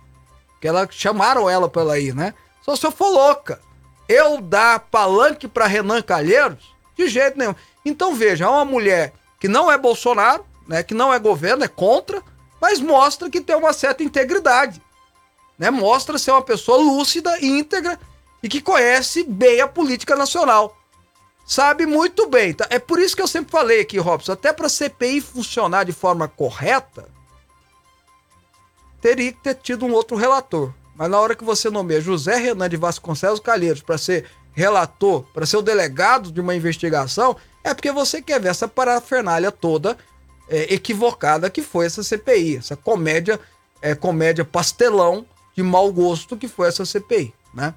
Que ela chamaram ela pra ela ir, né? Só se eu for louca. Eu dar palanque pra Renan Calheiros? De jeito nenhum. Então veja, é uma mulher que não é Bolsonaro, né? Que não é governo, é contra, mas mostra que tem uma certa integridade. Né? Mostra ser uma pessoa lúcida, íntegra e que conhece bem a política nacional sabe muito bem. Tá? É por isso que eu sempre falei aqui, Robson, até para a CPI funcionar de forma correta, teria que ter tido um outro relator. Mas na hora que você nomeia José Renan de Vasconcelos Calheiros para ser relator, para ser o delegado de uma investigação, é porque você quer ver essa parafernália toda é, equivocada que foi essa CPI, essa comédia, é, comédia pastelão de mau gosto que foi essa CPI, né?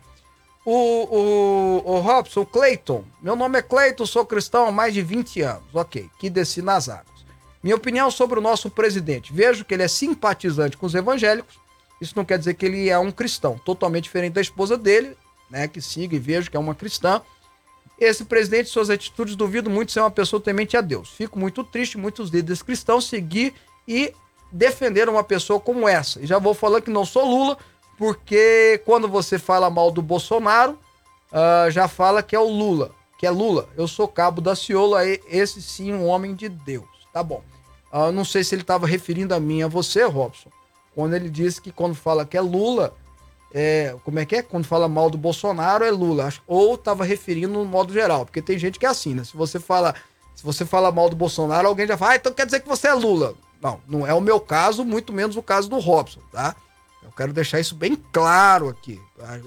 O, o, o Robson, Clayton. Meu nome é Clayton, sou cristão há mais de 20 anos. Ok, que desci nas águas. Minha opinião sobre o nosso presidente. Vejo que ele é simpatizante com os evangélicos. Isso não quer dizer que ele é um cristão. Totalmente diferente da esposa dele, né? Que siga e vejo que é uma cristã. Esse presidente, suas atitudes, duvido muito ser uma pessoa temente a Deus. Fico muito triste muitos líderes cristãos seguir e defender uma pessoa como essa. E já vou falando que não sou Lula, porque quando você fala mal do Bolsonaro, ah, já fala que é o Lula, que é Lula. Eu sou cabo da Ciola, esse sim um homem de Deus. Tá bom. Ah, não sei se ele estava referindo a mim, a você, Robson, quando ele disse que quando fala que é Lula, é, como é que é? Quando fala mal do Bolsonaro é Lula. Ou estava referindo no modo geral, porque tem gente que é assim, né? Se você fala, se você fala mal do Bolsonaro, alguém já fala, ah, então quer dizer que você é Lula. Não, não é o meu caso, muito menos o caso do Robson, tá? Eu quero deixar isso bem claro aqui.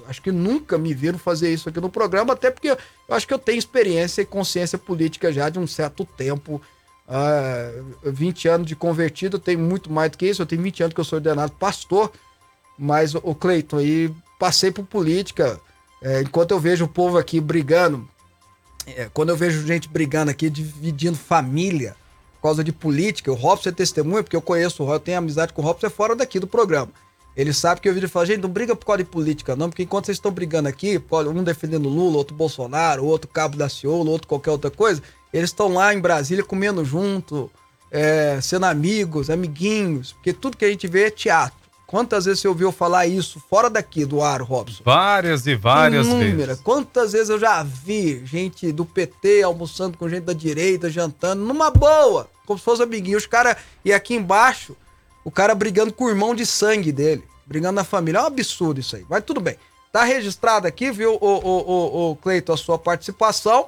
Acho que nunca me viram fazer isso aqui no programa, até porque eu acho que eu tenho experiência e consciência política já de um certo tempo. Ah, 20 anos de convertido, eu tenho muito mais do que isso. Eu tenho 20 anos que eu sou ordenado pastor, mas o Cleiton, aí passei por política. É, enquanto eu vejo o povo aqui brigando, é, quando eu vejo gente brigando aqui, dividindo família por causa de política, o Robson é testemunha, porque eu conheço o Robson, eu tenho amizade com o Robson, é fora daqui do programa. Ele sabe que eu vídeo fala, gente, não briga por causa de política, não, porque enquanto vocês estão brigando aqui, um defendendo Lula, outro Bolsonaro, outro Cabo da Ciolo, outro qualquer outra coisa, eles estão lá em Brasília comendo junto, é, sendo amigos, amiguinhos, porque tudo que a gente vê é teatro. Quantas vezes você ouviu falar isso fora daqui do ar, Robson? Várias e várias Inúmera. vezes. Quantas vezes eu já vi gente do PT almoçando com gente da direita, jantando, numa boa, como se fosse amiguinho. Os caras, e aqui embaixo, o cara brigando com o irmão de sangue dele, brigando na família. É um absurdo isso aí, mas tudo bem. Tá registrado aqui, viu, o, o, o, o Cleiton, a sua participação.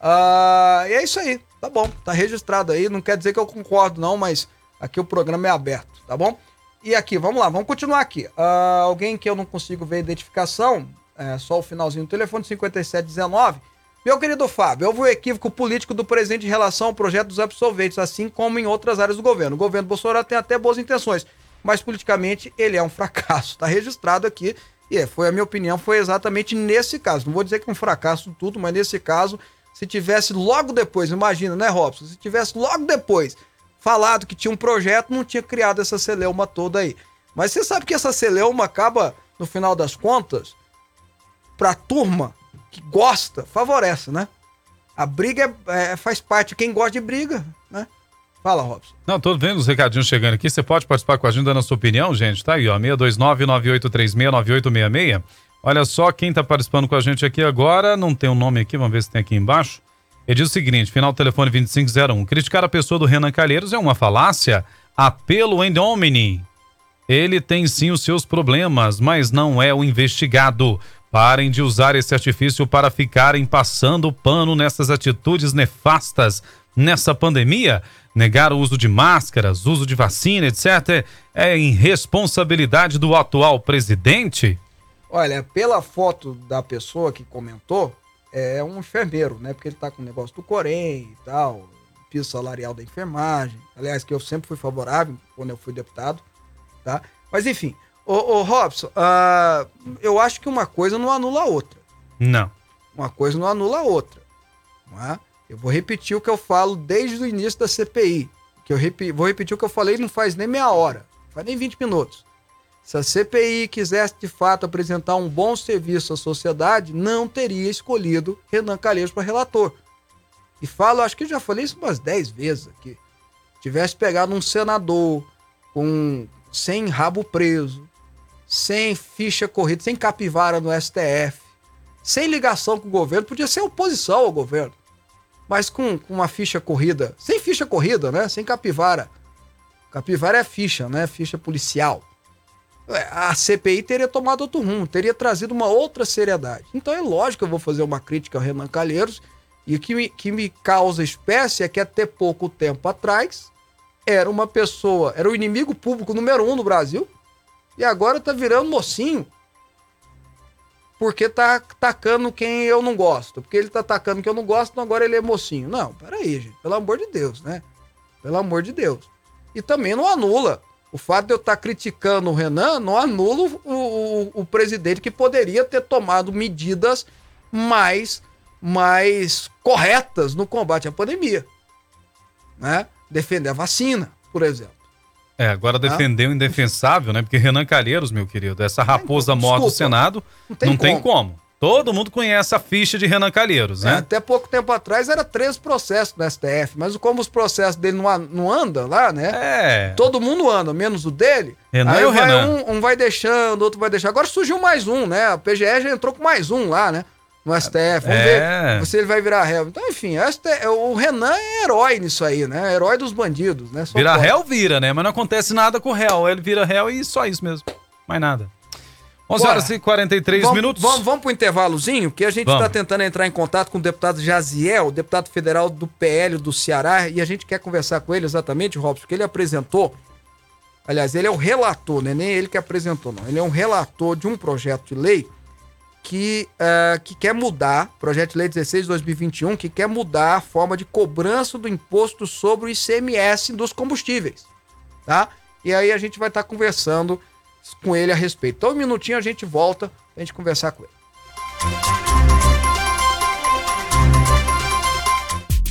Ah, e é isso aí, tá bom, tá registrado aí. Não quer dizer que eu concordo, não, mas aqui o programa é aberto, tá bom? E aqui, vamos lá, vamos continuar aqui. Ah, alguém que eu não consigo ver a identificação, é, só o finalzinho do telefone, 5719. Meu querido Fábio, houve um equívoco político do presidente em relação ao projeto dos absolventes, assim como em outras áreas do governo. O governo Bolsonaro tem até boas intenções, mas politicamente ele é um fracasso. Está registrado aqui e é, foi a minha opinião, foi exatamente nesse caso. Não vou dizer que é um fracasso tudo, mas nesse caso, se tivesse logo depois, imagina, né, Robson? Se tivesse logo depois falado que tinha um projeto, não tinha criado essa celeuma toda aí. Mas você sabe que essa celeuma acaba, no final das contas, pra turma que gosta, favorece, né? A briga é- é- faz parte. Quem gosta de briga, né? Fala, Robson. Não, tô vendo os recadinhos chegando aqui. Você pode participar com a gente dando a sua opinião, gente. Tá aí, ó. 629-9836-9866. Olha só quem está participando com a gente aqui agora, não tem o um nome aqui, vamos ver se tem aqui embaixo. Ele diz o seguinte, final do telefone 2501, criticar a pessoa do Renan Calheiros é uma falácia, apelo em domini. Ele tem sim os seus problemas, mas não é o investigado. Parem de usar esse artifício para ficarem passando pano nessas atitudes nefastas nessa pandemia. Negar o uso de máscaras, uso de vacina, etc., é irresponsabilidade do atual presidente? Olha, pela foto da pessoa que comentou, é um enfermeiro, né? Porque ele tá com o negócio do Corém e tal, piso salarial da enfermagem. Aliás, que eu sempre fui favorável quando eu fui deputado, tá? Mas enfim, ô, ô Robson, uh, eu acho que uma coisa não anula a outra. Não. Uma coisa não anula a outra. Não é? Eu vou repetir o que eu falo desde o início da CPI. Que eu rep... vou repetir o que eu falei não faz nem meia hora, faz nem 20 minutos. Se a CPI quisesse de fato apresentar um bom serviço à sociedade, não teria escolhido Renan Calheiros para relator. E falo, acho que já falei isso umas 10 vezes aqui. Tivesse pegado um senador com sem rabo preso, sem ficha corrida, sem capivara no STF, sem ligação com o governo, podia ser oposição ao governo, mas com, com uma ficha corrida, sem ficha corrida, né? Sem capivara. Capivara é ficha, né? Ficha policial. É, a CPI teria tomado outro rumo, teria trazido uma outra seriedade. Então é lógico que eu vou fazer uma crítica ao Renan Calheiros, e o que me, que me causa espécie é que até pouco tempo atrás era uma pessoa, era o inimigo público número um no Brasil, e agora tá virando mocinho. Porque tá atacando quem eu não gosto. Porque ele tá atacando quem eu não gosto, então agora ele é mocinho. Não, peraí, gente. Pelo amor de Deus, né? Pelo amor de Deus. E também não anula o fato de eu estar criticando o Renan não anula o, o, o presidente que poderia ter tomado medidas mais, mais corretas no combate à pandemia. Né? Defender a vacina, por exemplo. É, agora defender o indefensável, né? Porque Renan Calheiros, meu querido, essa raposa mor do Senado, não tem, não como. tem como. Todo mundo conhece a ficha de Renan Calheiros, né? É, até pouco tempo atrás era 13 processos no STF, mas como os processos dele não, não andam lá, né? É. Todo mundo anda, menos o dele. Renan aí o vai Renan. Um, um, vai deixando, outro vai deixando. Agora surgiu mais um, né? A PGE já entrou com mais um lá, né? No STF. Vamos é. ver se ele vai virar réu. Então, enfim, STF, o Renan é herói nisso aí, né? Herói dos bandidos, né? Só vira réu, vira, né? Mas não acontece nada com o réu. Ele vira réu e só isso mesmo. Mais nada. 11 Bora. horas e 43 vamos, minutos. Vamos, vamos para o intervalozinho, que a gente está tentando entrar em contato com o deputado Jaziel, deputado federal do PL do Ceará, e a gente quer conversar com ele exatamente, Robson, porque ele apresentou. Aliás, ele é o relator, né? nem ele que apresentou, não. Ele é um relator de um projeto de lei que, uh, que quer mudar, projeto de lei 16 de 2021, que quer mudar a forma de cobrança do imposto sobre o ICMS dos combustíveis. Tá? E aí a gente vai estar tá conversando com ele a respeito. Então, um minutinho a gente volta a gente conversar com ele.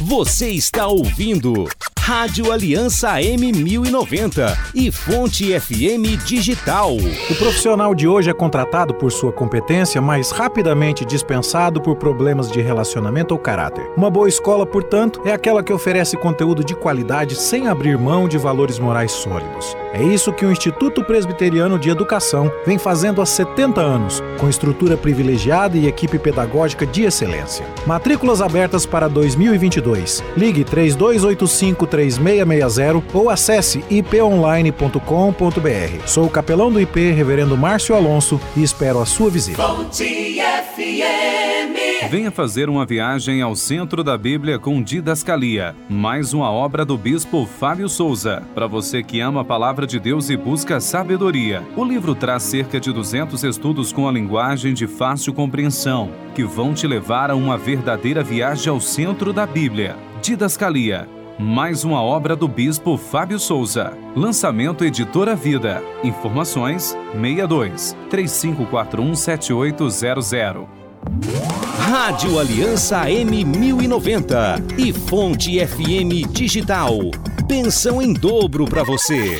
Você está ouvindo Rádio Aliança M1090 e Fonte FM Digital. O profissional de hoje é contratado por sua competência, mas rapidamente dispensado por problemas de relacionamento ou caráter. Uma boa escola, portanto, é aquela que oferece conteúdo de qualidade sem abrir mão de valores morais sólidos. É isso que o Instituto Presbiteriano de Educação vem fazendo há 70 anos, com estrutura privilegiada e equipe pedagógica de excelência. Matrículas abertas para 2022. Ligue 3285 3660 ou acesse iponline.com.br. Sou o capelão do IP, Reverendo Márcio Alonso, e espero a sua visita. Venha fazer uma viagem ao centro da Bíblia com Didascalia, mais uma obra do bispo Fábio Souza. Para você que ama a palavra de Deus e busca sabedoria, o livro traz cerca de 200 estudos com a linguagem de fácil compreensão, que vão te levar a uma verdadeira viagem ao centro da Bíblia. Didascalia mais uma obra do Bispo Fábio Souza. Lançamento Editora Vida. Informações 62 3541 7800. Rádio Aliança M1090 e Fonte FM Digital. Pensão em dobro para você.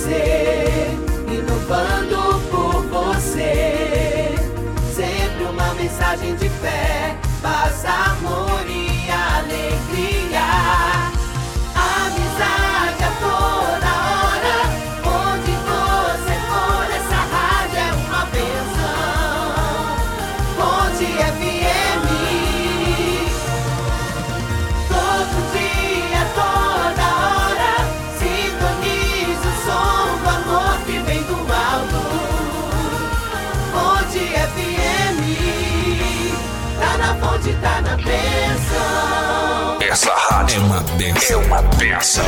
Você, inovando por você. Sempre uma mensagem de fé, paz, amor e alegria. Amizade a tá na benção. Essa rádio é uma benção. É uma benção.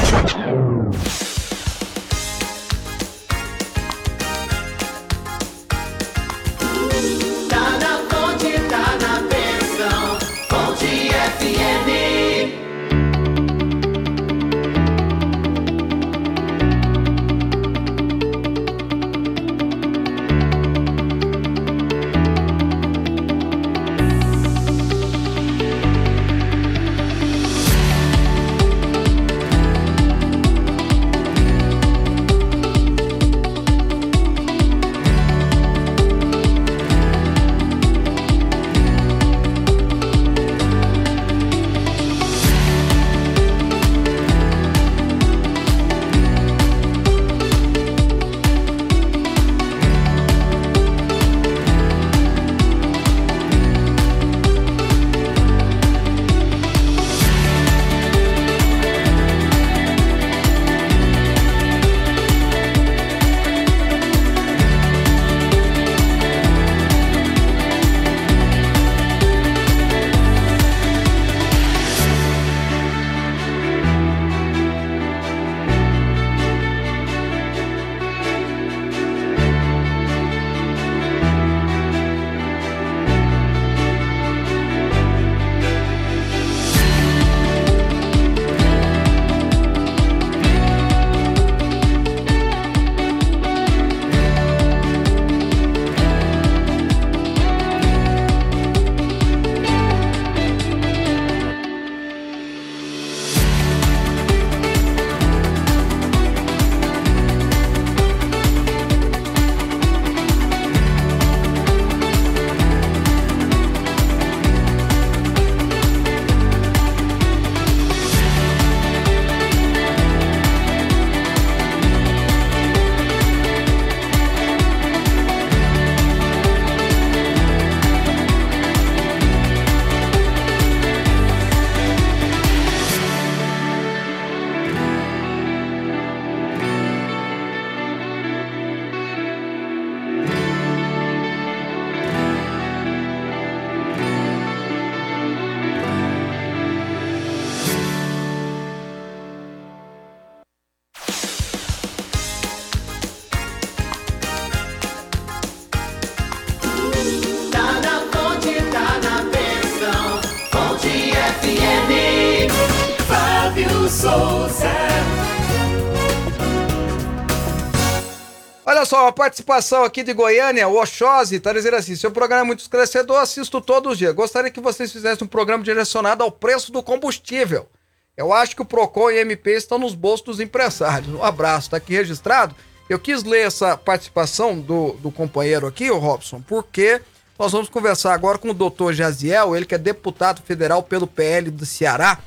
A participação aqui de Goiânia, o Oxose, tá dizendo assim: seu programa é muito esclarecedor, assisto todos os dias. Gostaria que vocês fizessem um programa direcionado ao preço do combustível. Eu acho que o PROCON e MP estão nos bolsos dos empresários. Um abraço, tá aqui registrado. Eu quis ler essa participação do, do companheiro aqui, o Robson, porque nós vamos conversar agora com o doutor Jaziel, ele que é deputado federal pelo PL do Ceará,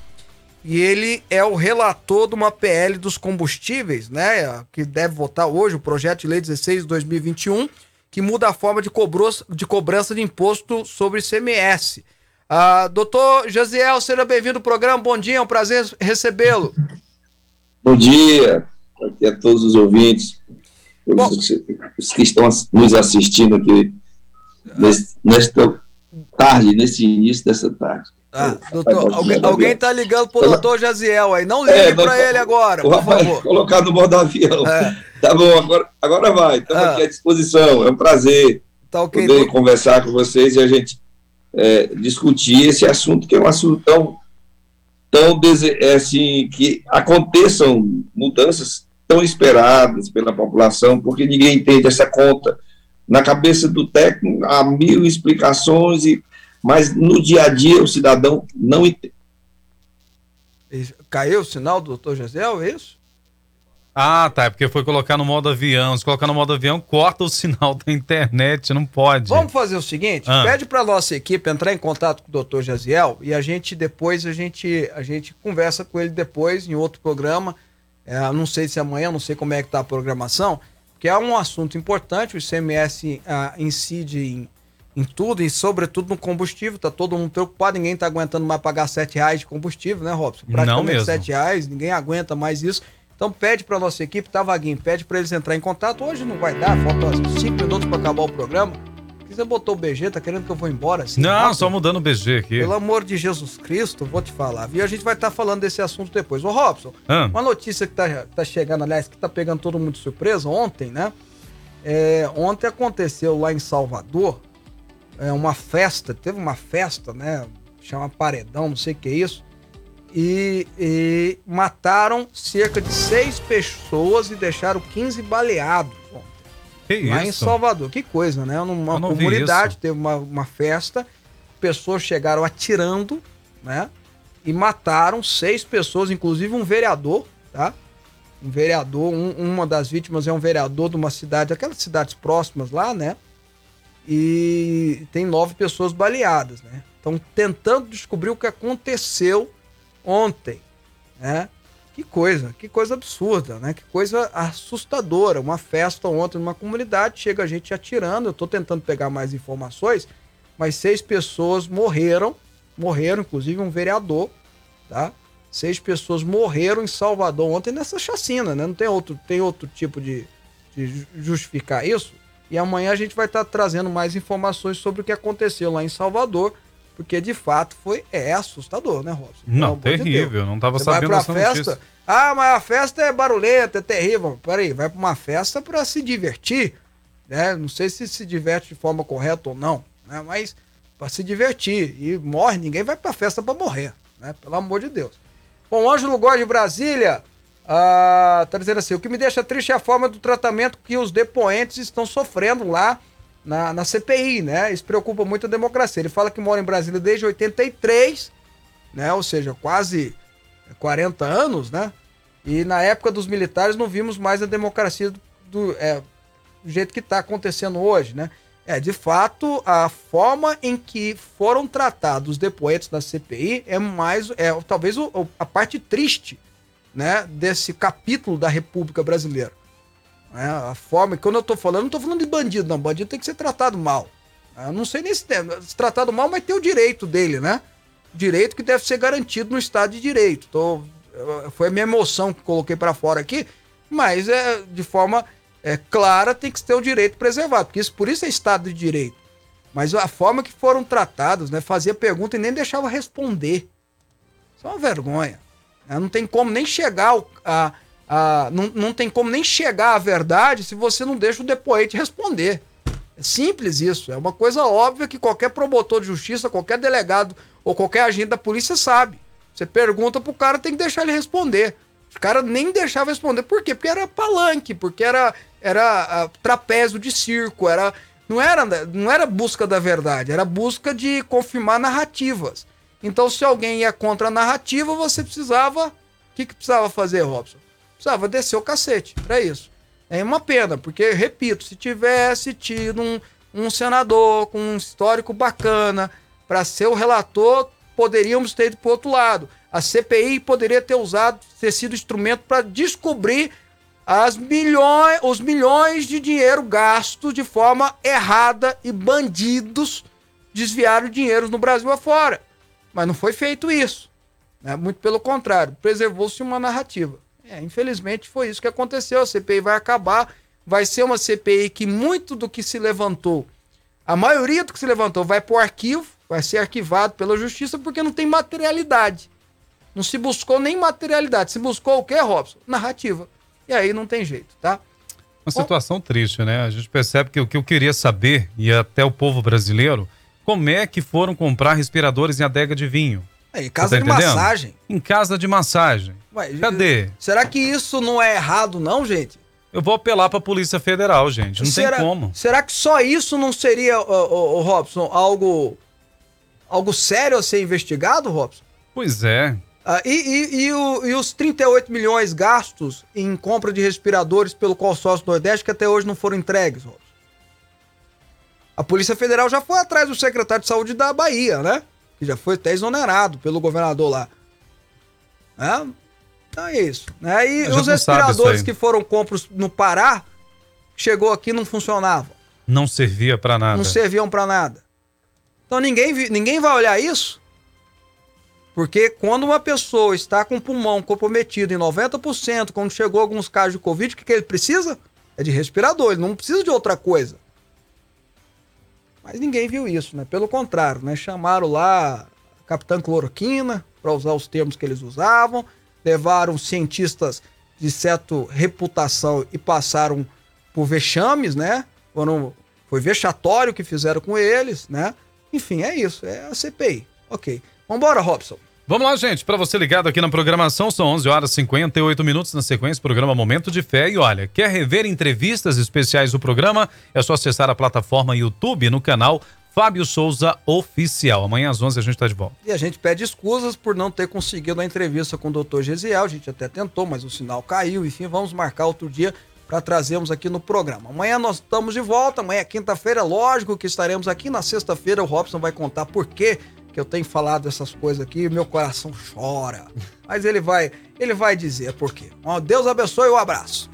e ele é o relator de uma PL dos combustíveis, né? Que deve votar hoje, o projeto de lei 16 de 2021, que muda a forma de, cobrança de cobrança de imposto sobre ICMS. Ah, doutor Jaziel, seja bem-vindo ao programa. Bom dia, é um prazer recebê-lo. Bom dia aqui a todos os ouvintes, Bom. os, que estão nos assistindo aqui nesta tarde, nesse início dessa tarde. Ah, doutor, alguém, alguém tá ligando pro doutor Jaziel aí. Não ligue É, doutor- ele agora, por favor. colocar no modo avião. É. Tá bom, agora, agora vai. Estamos Ah. aqui à disposição. É um prazer Tá ok. poder conversar com vocês e a gente é, discutir esse assunto que é um assunto tão, tão é, assim, que aconteçam mudanças tão esperadas pela população, porque ninguém entende essa conta. Na cabeça do técnico há mil explicações, e, mas no dia a dia o cidadão não entende. Caiu o sinal do doutor Jaziel, é isso? Ah, tá. É porque foi colocar no modo avião. Se colocar no modo avião, corta o sinal da internet. Não pode. Vamos fazer o seguinte, Ah. pede pra nossa equipe entrar em contato com o doutor Jaziel e a gente depois, a gente, a gente conversa com ele depois em outro programa. É, não sei se amanhã, não sei como é que tá a programação, que é um assunto importante, o ICMS ah, incide em, em tudo e sobretudo no combustível, tá todo mundo preocupado, ninguém tá aguentando mais pagar sete reais de combustível, né, Robson? Não mesmo. sete reais, ninguém aguenta mais isso. Então pede pra nossa equipe, tá vaguinho, pede pra eles entrar em contato. Hoje não vai dar, falta cinco minutos pra acabar o programa. Você botou o BG, tá querendo que eu vou embora assim? Não, rápido? só mudando o BG aqui. Pelo amor de Jesus Cristo, vou te falar. viu? a gente vai estar falando desse assunto depois. Ô Robson, Ah. uma notícia que tá, tá chegando, aliás, que tá pegando todo mundo de surpresa ontem, né? É, ontem aconteceu lá em Salvador é, uma festa, teve uma festa, né? Chama Paredão, não sei o que é isso. E, e mataram cerca de seis pessoas e deixaram 15 baleados. Que lá em isso? Salvador. Que coisa, né? Numa comunidade, teve uma, uma festa, pessoas chegaram atirando, né? E mataram seis pessoas, inclusive um vereador, tá? Um vereador, um- uma das vítimas é um vereador de uma cidade, aquelas cidades próximas lá, né? E tem nove pessoas baleadas, né? Estão tentando descobrir o que aconteceu ontem, né? Que coisa, que coisa absurda, né? Que coisa assustadora. Uma festa ontem numa comunidade, chega a gente atirando. Eu tô tentando pegar mais informações, mas seis pessoas morreram, morreram, inclusive um vereador, tá? Seis pessoas morreram em Salvador ontem nessa chacina, né? Não tem outro, tem outro tipo de, de ju- justificar isso. E amanhã a gente vai estar trazendo mais informações sobre o que aconteceu lá em Salvador, porque de fato foi é assustador, né, Robson? Não, amor de terrível. Não tava Você vai sabendo pra festa. notícia. Ah, mas a festa é barulhenta, é terrível. Peraí, vai pra uma festa pra se divertir, né? Não sei se se diverte de forma correta ou não, né? Mas pra se divertir. E morre, ninguém vai pra festa pra morrer, né? Pelo amor de Deus. Bom, Ângelo Góes de Brasília ah, tá dizendo assim: o que me deixa triste é a forma do tratamento que os depoentes estão sofrendo lá na, na CPI, né? Isso preocupa muito a democracia. Ele fala que mora em Brasília desde 83, né? Ou seja, quase 40 anos, né? E na época dos militares não vimos mais a democracia do, do, é, do jeito que está acontecendo hoje, né? É, de fato, a forma em que foram tratados os depoentes da CPI é mais, é talvez o- a parte triste, né, desse capítulo da República Brasileira. né? a forma, quando eu tô falando, não tô falando de bandido, não. Bandido tem que ser tratado mal. Eu não sei nem se, se tratado mal, mas tem o direito dele, né? Direito que deve ser garantido no Estado de Direito. Tô, eu- foi a minha emoção que coloquei para fora aqui, mas é de forma é, clara tem que ter o direito preservado, porque isso, por isso é Estado de Direito. Mas a forma que foram tratados, né? Fazia pergunta e nem deixava responder. Isso é uma vergonha. Né? Não tem como nem chegar a. a não, não tem como nem chegar à verdade se você não deixa o depoente responder. É simples isso. É uma coisa óbvia que qualquer promotor de justiça, qualquer delegado ou qualquer agente da polícia sabe. Você pergunta pro cara, tem que deixar ele responder. Os caras nem deixavam responder. Por quê? Porque era palanque, porque era, era ah, trapézio de circo, era não era não era busca da verdade, era busca de confirmar narrativas. Então, se alguém ia contra a narrativa, você precisava. O que, que precisava fazer, Robson? Precisava descer o cacete. Era isso. É uma pena, porque, repito, se tivesse tido um, um senador com um histórico bacana para ser o relator, poderíamos ter ido para outro lado. A CPI poderia ter usado, ter sido instrumento para descobrir as milhões, os milhões de dinheiro gastos de forma errada e bandidos desviaram dinheiro no Brasil afora. Mas não foi feito isso. Né? Muito pelo contrário, preservou-se uma narrativa. É, infelizmente foi isso que aconteceu. A CPI vai acabar, vai ser uma CPI que muito do que se levantou, a maioria do que se levantou vai para o arquivo, vai ser arquivado pela justiça porque não tem materialidade. Não se buscou nem materialidade, se buscou o que, Robson? Narrativa. E aí não tem jeito, tá? Uma situação triste, né? A gente percebe que o que eu queria saber, e até o povo brasileiro, como é que foram comprar respiradores em adega de vinho? É, em casa Você de tá entendendo? massagem. Em casa de massagem. Ué, Cadê? Será que isso não é errado, não, gente? Eu vou apelar pra Polícia Federal, gente. Não será, tem como. Será que só isso não seria, ô, Robson, algo, algo sério a ser investigado, Robson? Pois é. Ah, e, e- e o- e os 38 milhões gastos em compra de respiradores pelo consórcio Nordeste que até hoje não foram entregues, Robson? A Polícia Federal já foi atrás do secretário de Saúde da Bahia, né? Que já foi até exonerado pelo governador lá. Né? Então é isso. Né? E os respiradores que foram compros no Pará, chegou aqui e não funcionavam. Não servia pra nada. Não serviam pra nada. Então ninguém, ninguém vai olhar isso. Porque quando uma pessoa está com o pulmão comprometido em 90%, quando chegou alguns casos de Covid, o que, que ele precisa? É de respirador, ele não precisa de outra coisa. Mas ninguém viu isso, né? Pelo contrário, né? Chamaram lá Capitã Cloroquina, para usar os termos que eles usavam, levaram cientistas de certa reputação e passaram por vexames, né? Foram, foi vexatório o que fizeram com eles, né? Enfim, é isso, é a CPI. Ok. Vambora, Robson. Vamos lá, gente. Para você ligado aqui na programação, são 11 horas e 58 minutos na sequência, programa Momento de Fé. E olha, quer rever entrevistas especiais do programa? É só acessar a plataforma YouTube no canal Fábio Souza Oficial. Amanhã às 11 a gente tá de volta. E a gente pede escusas por não ter conseguido a entrevista com o Dr. Gesiel. A gente até tentou, mas o sinal caiu. Enfim, vamos marcar outro dia para trazermos aqui no programa. Amanhã nós estamos de volta. Amanhã é quinta-feira, lógico que estaremos aqui. Na sexta-feira o Robson vai contar por quê que eu tenho falado essas coisas aqui meu coração chora. Mas ele vai, ele vai dizer por quê. Deus abençoe e um abraço.